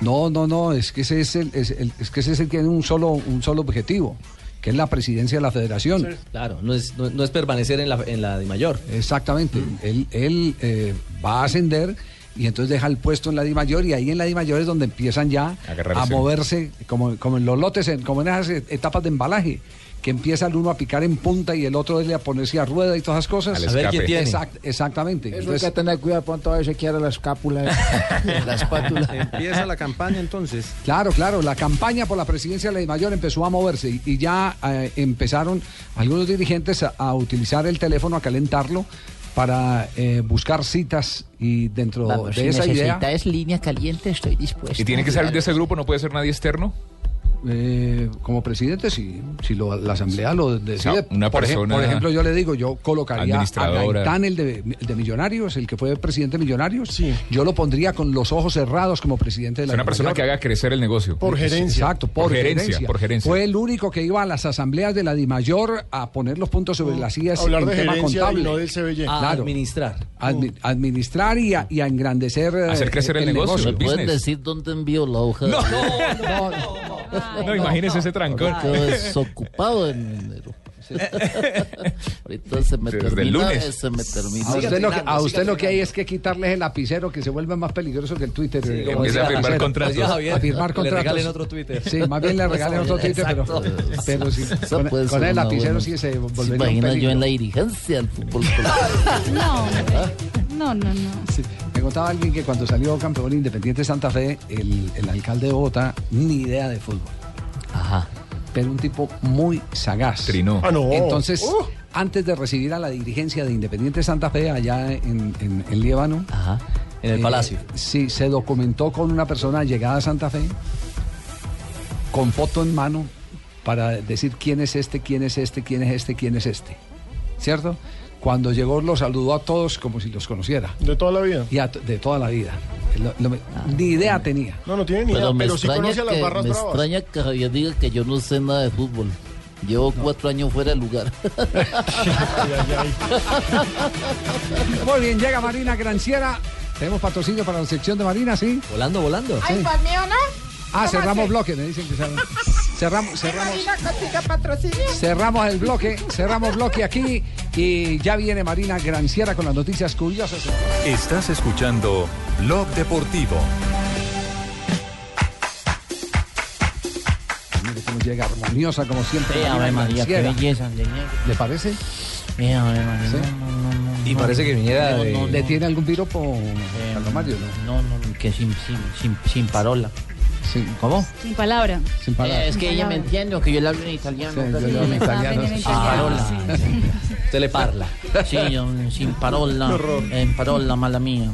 Speaker 3: No, no, no, es que ese es el, es, el- es que ese es el que tiene un solo, un solo objetivo, que es la presidencia de la federación.
Speaker 7: Claro, no es, no, no es permanecer en la, en la de mayor.
Speaker 3: Exactamente. Él, él eh, va a ascender y entonces deja el puesto en la Di Mayor y ahí en la Di Mayor es donde empiezan ya a moverse como, como en los lotes, en- como en esas etapas de embalaje. Que empieza el uno a picar en punta y el otro es a ponerse a rueda y todas esas cosas.
Speaker 15: A ver quién tiene.
Speaker 3: Exact- exactamente.
Speaker 10: Eso hay
Speaker 3: Entonces,
Speaker 10: que tener cuidado, pronto a veces quiere la escápula.
Speaker 25: La espátula.
Speaker 12: Empieza la campaña entonces.
Speaker 3: Claro, claro, la campaña por la presidencia de la Mayor empezó a moverse y, y ya eh, empezaron algunos dirigentes a, a utilizar el teléfono, a calentarlo para eh, buscar citas y dentro
Speaker 21: Vamos,
Speaker 3: de
Speaker 21: si
Speaker 3: esa idea...
Speaker 21: necesita es línea caliente, estoy dispuesto.
Speaker 15: ¿Y tiene que salir de ese grupo? ¿No puede ser nadie externo?
Speaker 3: Eh, como presidente, si, si lo- la asamblea lo decide.
Speaker 15: O sea, una
Speaker 3: por,
Speaker 15: persona
Speaker 3: por ejemplo, yo le digo, yo colocaría a. Gaitán, el de, el de Millonarios, el que fue presidente de Millonarios. Yo lo pondría con los ojos cerrados como presidente de
Speaker 15: Es
Speaker 3: la
Speaker 15: una persona
Speaker 3: Mayor.
Speaker 15: que haga crecer el negocio.
Speaker 3: Exacto, por,
Speaker 15: Por
Speaker 3: gerencia.
Speaker 15: gerencia, por gerencia.
Speaker 3: Fue el único que iba a las asambleas de la DIMAYOR a poner los puntos sobre las sillas en
Speaker 8: de
Speaker 3: tema contable.
Speaker 8: y no del.
Speaker 7: A
Speaker 3: Claro.
Speaker 7: administrar.
Speaker 3: Admi- administrar y a, y a engrandecer eh,
Speaker 15: Hacer crecer el negocio, el
Speaker 19: ¿Pueden
Speaker 15: business.
Speaker 19: decir dónde envío la hoja?
Speaker 15: No,
Speaker 3: no, no,
Speaker 15: No, imagínese ese trancón.
Speaker 19: Quedo desocupado en enero. Ahorita se me
Speaker 15: Desde
Speaker 19: termina,
Speaker 15: lunes.
Speaker 19: se me termina.
Speaker 3: A usted, lo que, a usted lo que hay es que quitarles el lapicero que se vuelve más peligroso que el Twitter. eh, como
Speaker 15: empieza a firmar contratos.
Speaker 7: Decía Javier,
Speaker 3: A firmar
Speaker 7: le
Speaker 3: contratos.
Speaker 7: regalen otro Twitter.
Speaker 3: Sí, más bien le regalen otro Twitter, pero, pero sí, con, el lapicero
Speaker 19: buena-
Speaker 3: sí se
Speaker 19: ¿Se
Speaker 3: volvería un
Speaker 19: imagina yo en la dirigencia del fútbol?
Speaker 4: No, hombre. no, no, no.
Speaker 3: Sí. Me contaba alguien que cuando salió campeón Independiente Santa Fe, el, el alcalde de Bogotá, ni idea de fútbol.
Speaker 19: Ajá.
Speaker 3: Pero un tipo muy sagaz.
Speaker 15: Trinó.
Speaker 8: Ah, no.
Speaker 3: Entonces,
Speaker 8: Uh.
Speaker 3: antes de recibir a la dirigencia de Independiente Santa Fe allá en, en, en Líbano,
Speaker 19: Ajá.
Speaker 7: En el
Speaker 3: eh,
Speaker 7: Palacio.
Speaker 3: Sí, se documentó con una persona llegada a Santa Fe, con foto en mano, para decir quién es este, quién es este, quién es este, quién es este. ¿Cierto? Cuando llegó los saludó a todos como si los conociera.
Speaker 8: De toda la vida.
Speaker 3: Y a de toda la vida. Lo- lo- ni idea tenía.
Speaker 8: No, no tiene ni idea,
Speaker 19: Pero me
Speaker 8: pero sí
Speaker 19: extraña,
Speaker 8: conoce a las
Speaker 19: que,
Speaker 8: barras
Speaker 19: me
Speaker 8: bravas.
Speaker 19: extraña que Javier diga que yo no sé nada de fútbol. Llevo cuatro años fuera del lugar.
Speaker 3: Muy bien, llega Marina Granciera. Tenemos patrocinio para la sección de Marina, ¿sí?
Speaker 7: Volando, volando.
Speaker 21: Ay, pues mío, ¿no?
Speaker 3: Ah,
Speaker 21: ¿Cómo
Speaker 3: cerramos bloque, me dicen que cerramos. Cerramos, cerramos.
Speaker 21: Marina consiga patrocinio.
Speaker 3: Cerramos el bloque, cerramos bloque aquí y ya viene Marina Granciera con las noticias curiosas.
Speaker 14: Estás escuchando Blog Deportivo.
Speaker 3: Mire cómo llega armoniosa como siempre.
Speaker 19: Sí, Ave María, qué belleza.
Speaker 3: ¿Le parece?
Speaker 19: Sí, Ave María,
Speaker 3: Sí.
Speaker 19: no, no, no, no,
Speaker 7: Y
Speaker 19: no.
Speaker 7: parece que viniera
Speaker 19: No,
Speaker 7: de-
Speaker 3: ¿Le
Speaker 19: no.
Speaker 3: tiene algún piropo,
Speaker 19: Eh,
Speaker 3: Carlos Mario? No.
Speaker 19: No, no, que sin, sin, sin, sin parola.
Speaker 3: Sí.
Speaker 19: ¿Cómo?
Speaker 4: Sin palabra.
Speaker 3: Sin palabras.
Speaker 19: Eh, es que ella me entiende, aunque yo le hablo en italiano.
Speaker 3: Sí, yo le hablo en italiano.
Speaker 19: Sin parola.
Speaker 4: sí.
Speaker 7: Usted le parla.
Speaker 19: Sí, yo, sin parola. En parola, mala mía.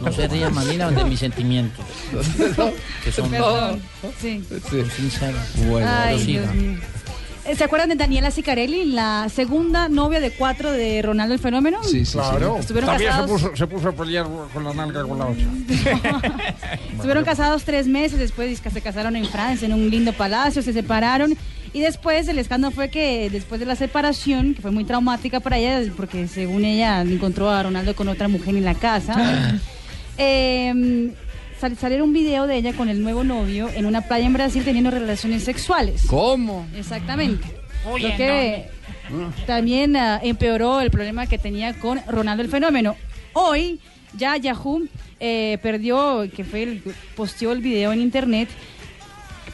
Speaker 19: No se rían, Marina, de mis sentimientos. Que son
Speaker 4: Perdón. Sí.
Speaker 19: sinceros.
Speaker 3: Bueno,
Speaker 4: Ay, Eh, ¿Se acuerdan de Daniela Sicarelli, la segunda novia de cuatro de Ronaldo el Fenómeno?
Speaker 3: Sí, sí,
Speaker 6: Claro.
Speaker 4: Estuvieron
Speaker 6: También se
Speaker 4: casados.
Speaker 6: puso, se puso a pelear con la nalga con la otra.
Speaker 4: Estuvieron casados tres meses, después se casaron en Francia, en un lindo palacio, se separaron. Y después el escándalo fue que después de la separación, que fue muy traumática para ella, porque según ella encontró a Ronaldo con otra mujer en la casa, eh, sal- salió un video de ella con el nuevo novio en una playa en Brasil teniendo relaciones sexuales.
Speaker 3: ¿Cómo?
Speaker 4: Exactamente.
Speaker 21: Uy,
Speaker 4: Lo
Speaker 21: ¿en
Speaker 4: que también ah, empeoró el problema que tenía con Ronaldo el Fenómeno. Hoy ya Yahoo eh, perdió, que fue el posteó el video en internet,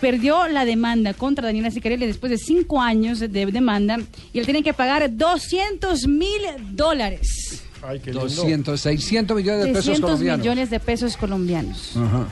Speaker 4: perdió la demanda contra Daniela Sicarelli después de cinco años de demanda y él tiene que pagar 200 mil dólares.
Speaker 8: Ay, qué lindo.
Speaker 3: 200, 600 millones de pesos
Speaker 4: 600
Speaker 3: colombianos.
Speaker 4: millones de pesos colombianos.
Speaker 3: Ajá.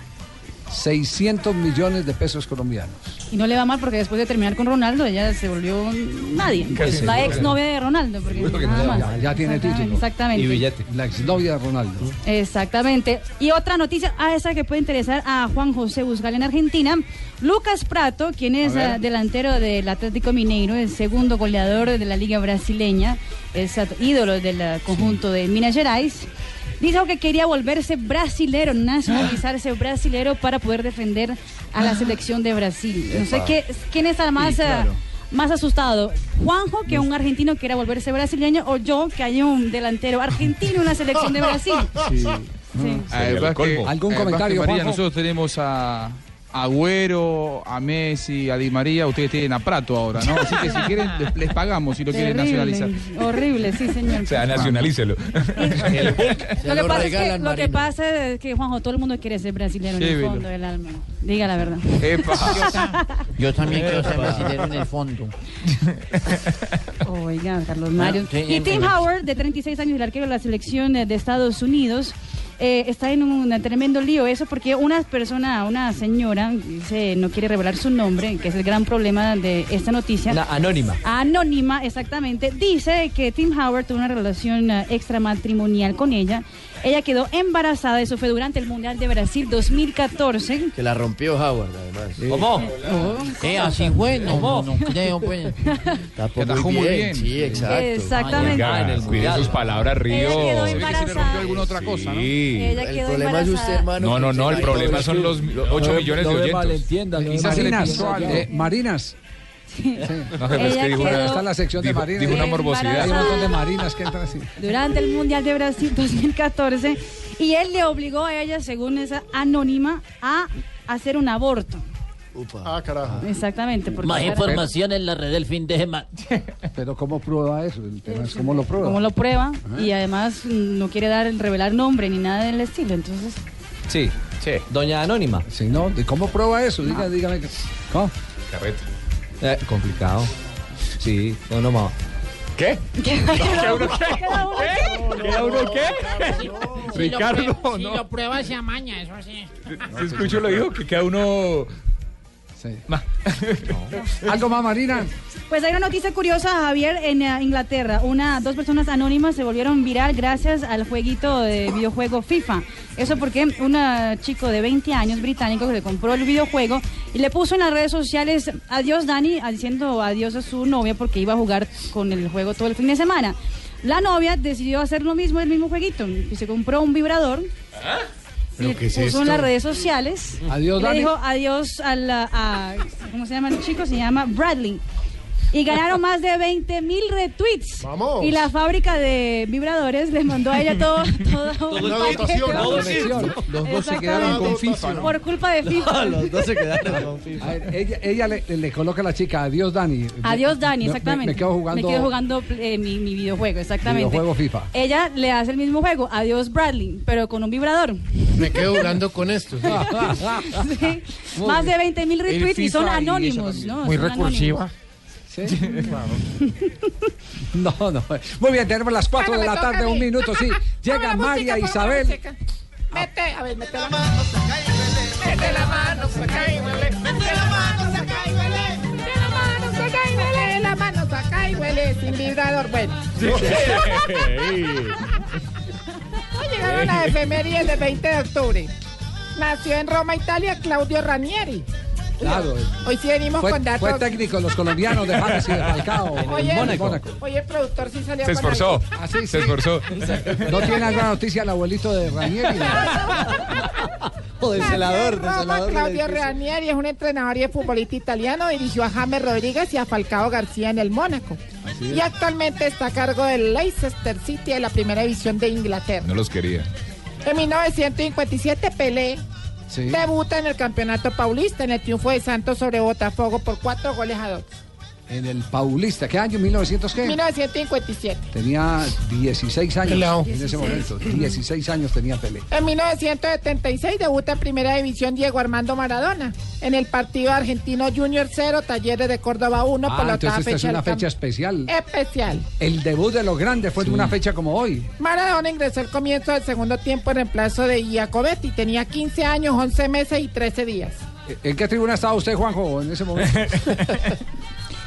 Speaker 3: 600 millones de pesos colombianos.
Speaker 4: Y no le va mal porque después de terminar con Ronaldo ella se volvió nadie. La ex novia de Ronaldo. Porque nada más.
Speaker 3: Ya, ya tiene
Speaker 4: Exactamente,
Speaker 3: título.
Speaker 4: Exactamente.
Speaker 3: Y billete. La exnovia de Ronaldo.
Speaker 4: Exactamente. Y otra noticia, a esa que puede interesar a Juan José Busgal en Argentina. Lucas Prato, quien es ah, delantero del Atlético Mineiro, el segundo goleador de la liga brasileña, es ah, ídolo del ah, conjunto de Minas Gerais. Dijo que quería volverse brasilero, nacionalizarse brasilero para poder defender a la selección de Brasil. No sé qué, quién está más,
Speaker 3: Sí, claro.
Speaker 4: ah, más asustado. Juanjo, que un argentino quiera volverse brasileño, o yo, que hay un delantero argentino en la selección de Brasil.
Speaker 3: Sí.
Speaker 4: Sí.
Speaker 18: Además que-
Speaker 3: ¿Algún
Speaker 18: además
Speaker 3: comentario,
Speaker 18: que, María,
Speaker 3: Juanjo?
Speaker 18: nosotros tenemos a Agüero, a Messi, a Di María, ustedes tienen a Prato ahora, ¿no? Así que si quieren, les, les pagamos si lo quieren nacionalizar.
Speaker 4: Horrible, sí, señor.
Speaker 15: O sea, nacionalícelo.
Speaker 4: lo, que pasa es que, lo que pasa es que, Juanjo, todo el mundo quiere ser brasileño en el fondo del alma. Diga la verdad.
Speaker 18: Epa.
Speaker 19: Yo también quiero ser brasileño en el fondo.
Speaker 4: Oiga, Carlos Mario.
Speaker 19: Ah,
Speaker 4: y Tim Howard, de 36 años, el arquero de la selección de Estados Unidos, eh, está en un tremendo lío. Eso porque una persona, una señora, dice, no quiere revelar su nombre, que es el gran problema de esta noticia.
Speaker 7: La anónima.
Speaker 4: Anónima, exactamente. Dice que Tim Howard tuvo una relación eh, extramatrimonial con ella. Ella quedó embarazada, eso fue durante el Mundial de Brasil 2014.
Speaker 25: Que la rompió Howard, además.
Speaker 19: ¿Cómo? Eh, así fue, no, no, no creo, pues.
Speaker 25: Tapó
Speaker 18: Que atajó muy bien.
Speaker 25: Sí, exacto.
Speaker 4: Exactamente.
Speaker 15: Oiga, cuide sus palabras, Río.
Speaker 4: Ella quedó
Speaker 18: se le rompió alguna otra cosa, ¿no?
Speaker 25: El problema es usted, hermano.
Speaker 15: No, no, no, el problema son los 8 millones de oyentes.
Speaker 18: Quizás
Speaker 3: Marinas, eh, Marinas.
Speaker 15: No, pero es
Speaker 4: Ella
Speaker 15: que dijo una,
Speaker 4: quedó-
Speaker 3: Está en la sección de
Speaker 15: dijo,
Speaker 3: Marinas.
Speaker 15: dijo una morbosidad.
Speaker 3: Hay un montón de Marinas que entran así.
Speaker 4: durante el Mundial de Brasil 2014 y él le obligó a ella, según esa anónima, a hacer un aborto.
Speaker 8: Ah, carajo.
Speaker 4: Exactamente. porque
Speaker 19: Más información en la red del fin de semana.
Speaker 3: Pero ¿cómo prueba eso? El tema es cómo lo prueba.
Speaker 4: Como lo prueba y además mm, no quiere dar revelar nombre ni nada del estilo, entonces
Speaker 7: Sí. Sí. Doña Anónima.
Speaker 3: Sí, ¿no? ¿Y cómo prueba eso? Diga, dígame. que- ¿Cómo?
Speaker 15: Carreta.
Speaker 7: Eh, complicado. Sí, no, no más.
Speaker 15: ¿Qué?
Speaker 21: ¿Queda
Speaker 15: uno qué? ¿Queda uno qué?
Speaker 21: Si lo
Speaker 15: Ricardo,
Speaker 21: prueba- Si
Speaker 15: no.
Speaker 21: lo prueba se amaña, eso sí.
Speaker 15: ¿Se escucho lo dijo? Que cada uno...
Speaker 3: ¿Algo más, Marina?
Speaker 4: Pues hay una noticia curiosa, Javier, en eh, Inglaterra. Una, dos personas anónimas se volvieron viral gracias al jueguito de videojuego FIFA. Eso porque un eh, chico de 20 años británico que le compró el videojuego y le puso en las redes sociales adiós Dani, diciendo adiós a su novia porque iba a jugar con el juego todo el fin de semana. La novia decidió hacer lo mismo, el mismo jueguito, y se compró un vibrador.
Speaker 3: ¿Pero qué es
Speaker 4: puso
Speaker 3: esto?
Speaker 4: en las redes sociales.
Speaker 3: Adiós,
Speaker 4: le
Speaker 3: Dani.
Speaker 4: dijo adiós a la. a- ¿Cómo se llama el chico? Se llama Bradley. Y ganaron más de 20 mil retweets.
Speaker 8: Vamos.
Speaker 4: Y la fábrica de vibradores le mandó a ella todo. un paquete.
Speaker 7: Los dos se quedaron con
Speaker 4: Exactamente.
Speaker 7: FIFA. ¿no?
Speaker 4: Por culpa de FIFA.
Speaker 7: Los dos se quedaron con FIFA.
Speaker 3: A ver, ella ella le, le coloca a la chica, adiós Dani.
Speaker 4: Adiós, Dani,
Speaker 3: Me- me-
Speaker 4: exactamente.
Speaker 3: Me, quedo jugando,
Speaker 4: Me quedo jugando eh, mi, mi videojuego, exactamente.
Speaker 3: videojuego FIFA.
Speaker 4: Ella le hace el mismo juego, adiós Bradley, pero con un vibrador.
Speaker 27: Me quedo jugando con esto. sí.
Speaker 4: Sí. Más
Speaker 27: bien.
Speaker 4: de 20 mil retweets y son
Speaker 27: y
Speaker 4: anónimos,
Speaker 27: también.
Speaker 4: ¿no?
Speaker 27: Muy
Speaker 4: Son
Speaker 27: recursiva.
Speaker 3: ¿Sí? No, no. Muy bien, tenemos las 4
Speaker 21: Bueno,
Speaker 3: de la tarde, un minuto, sí. Llega María
Speaker 21: música,
Speaker 3: Isabel.
Speaker 21: Mete, a ver, mete la mano, saca y huele. Mete la mano, saca y huele. Mete la mano, saca y huele. Mete la mano, saca y huele. La mano, saca y huele. Sin vibrador, bueno. Hoy llegaron las efemérides del 20 de octubre. Nació en Roma, Italia, Claudio Ranieri.
Speaker 3: Claro.
Speaker 21: Hoy sí venimos
Speaker 3: Fue,
Speaker 21: con datos.
Speaker 3: fue técnico los colombianos de James y de Falcao. en
Speaker 21: Oye,
Speaker 3: Mónaco.
Speaker 21: Oye, el productor sí salió
Speaker 15: Se
Speaker 21: con
Speaker 15: esforzó.
Speaker 21: algo.
Speaker 3: Ah, sí,
Speaker 15: Se esforzó.
Speaker 3: ¿No tiene alguna noticia el abuelito de Ranieri?
Speaker 7: O del celador, del celador.
Speaker 21: Claudio. Ranieri es un entrenador y es futbolista italiano. Dirigió a James Rodríguez y a Falcao García en el Mónaco. Y actualmente está a cargo del Leicester City de la primera división de Inglaterra.
Speaker 15: No los quería.
Speaker 21: En 1957, Pelé Debuta en el campeonato paulista en el triunfo de Santos sobre Botafogo por cuatro goles a dos.
Speaker 3: En el Paulista. ¿Qué año? ¿1900 qué?
Speaker 21: 1957.
Speaker 3: Tenía 16 años en ese momento. 16 años tenía Pelé.
Speaker 21: En 1976 debuta en Primera División Diego Armando Maradona en el partido Argentino Junior 0, Talleres de Córdoba 1 por
Speaker 3: Ah,
Speaker 21: la
Speaker 3: entonces esta es una fecha especial.
Speaker 21: especial.
Speaker 3: El debut de los grandes fue de una fecha como hoy.
Speaker 21: Maradona ingresó al comienzo del segundo tiempo en reemplazo de Iacobetti. Tenía 15 años, 11 meses y 13 días.
Speaker 3: ¿En qué tribuna estaba usted, Juanjo, en ese momento?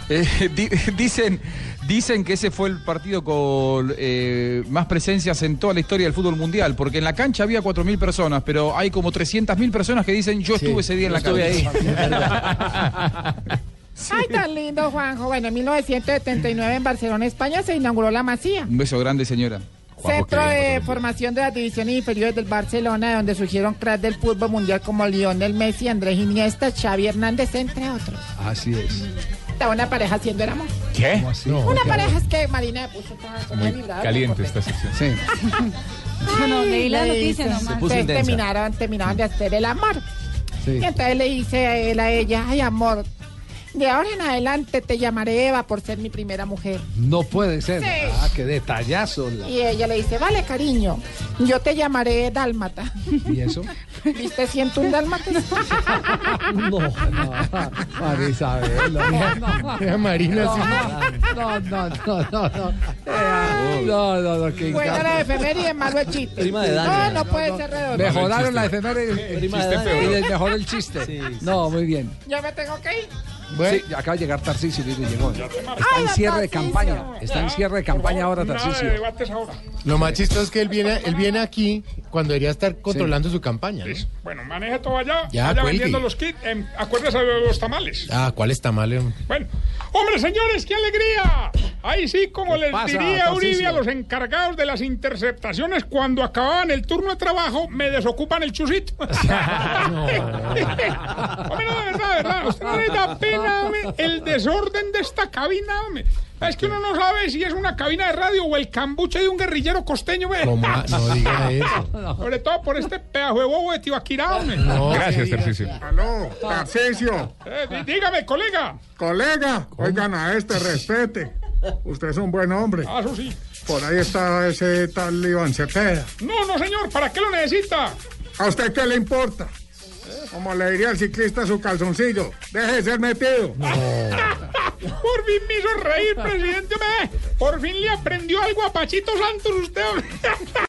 Speaker 18: Eh, di- dicen, dicen que ese fue el partido con eh, más presencias en toda la historia del fútbol mundial, porque en la cancha había 4.000 personas, pero hay como 300.000 personas que dicen yo estuve ese día en la cancha.
Speaker 21: Ay, tan lindo, Juanjo. Bueno, en 1979 en Barcelona, España, se inauguró la Masía.
Speaker 18: Un beso grande, señora.
Speaker 21: Centro de formación de las divisiones inferiores del Barcelona, donde surgieron cracks del fútbol mundial como Lionel Messi, Andrés Iniesta, Xavi Hernández, entre otros.
Speaker 3: Así es.
Speaker 21: Una pareja haciendo el amor.
Speaker 15: ¿Qué?
Speaker 3: ¿Cómo así?
Speaker 21: una pareja es que Marina me puso
Speaker 15: Muy
Speaker 21: vibrador,
Speaker 15: caliente esta sección.
Speaker 3: Sí.
Speaker 4: Bueno, leí la noticia nomás.
Speaker 21: Entonces terminaron, terminaron de hacer el amor.
Speaker 3: sí.
Speaker 21: Y entonces le dice a él a ella, ay amor, de ahora en adelante te llamaré Eva por ser mi primera mujer.
Speaker 3: No puede ser.
Speaker 21: Sí.
Speaker 3: Ah, qué detallazo. la-
Speaker 21: Y ella le dice, vale cariño, yo te llamaré Dálmata.
Speaker 3: ¿Y eso?
Speaker 21: ¿Viste siento un Dálmata?
Speaker 3: No, no. María Isabel. No, no.
Speaker 27: Marina,
Speaker 3: No,
Speaker 27: sí.
Speaker 3: no, no, no, no, no. No, no, no, qué
Speaker 21: Buena
Speaker 3: encanto.
Speaker 21: la efeméride, malo el chiste.
Speaker 7: Prima de
Speaker 21: no,
Speaker 7: Dani.
Speaker 21: no puede ser redondo.
Speaker 3: Mejoraron la efeméride.
Speaker 7: Prima de
Speaker 15: Chiste
Speaker 7: Dani.
Speaker 15: peor.
Speaker 3: Y les mejoró el chiste. No, muy bien.
Speaker 21: Ya me tengo que ir.
Speaker 3: Sí, acaba de llegar Tarcisio, mire, llegó. Está
Speaker 21: Ay,
Speaker 3: en cierre de campaña. Está en cierre de campaña ahora, Tarcisio.
Speaker 27: Lo más chistoso es que él viene, él viene aquí cuando debería estar controlando su campaña. ¿no?
Speaker 6: Bueno, maneje todo allá.
Speaker 27: Ya,
Speaker 6: vaya
Speaker 27: cuelgue.
Speaker 6: vendiendo los kits. em, acuérdese de los tamales.
Speaker 27: Ah, ¿cuál está mal? hombre?
Speaker 6: Bueno, hombre, señores, qué alegría.
Speaker 28: Ahí sí, como les
Speaker 3: pasa,
Speaker 28: diría Uribe
Speaker 3: Tarcisio?
Speaker 28: a los encargados de las interceptaciones, cuando acababan el turno de trabajo, me desocupan el chusito. Hombre, no, de verdad, de verdad. ¿A usted no hombre, el desorden de esta cabina? hombre? Es que uno no sabe si es una cabina de radio o el cambuche de un guerrillero costeño. hombre.
Speaker 27: ¿Cómo? No diga eso.
Speaker 28: Sobre todo por este pedazo de bobo de Tibaquirá, hombre.
Speaker 27: No,
Speaker 15: Gracias. Tarcisio.
Speaker 29: Aló, Tarcisio.
Speaker 28: Eh, dí- dígame, colega.
Speaker 29: Colega, oigan a este, respete. Usted es un buen hombre.
Speaker 28: Ah, eso sí.
Speaker 29: Por ahí está ese tal Iván Cepeda.
Speaker 28: No, no, señor, ¿para qué lo necesita?
Speaker 29: ¿A usted qué le importa? Como le diría el ciclista su calzoncillo, deje de ser metido.
Speaker 28: Por fin me hizo reír, presidente. Por fin le aprendió algo a Pachito Santos usted.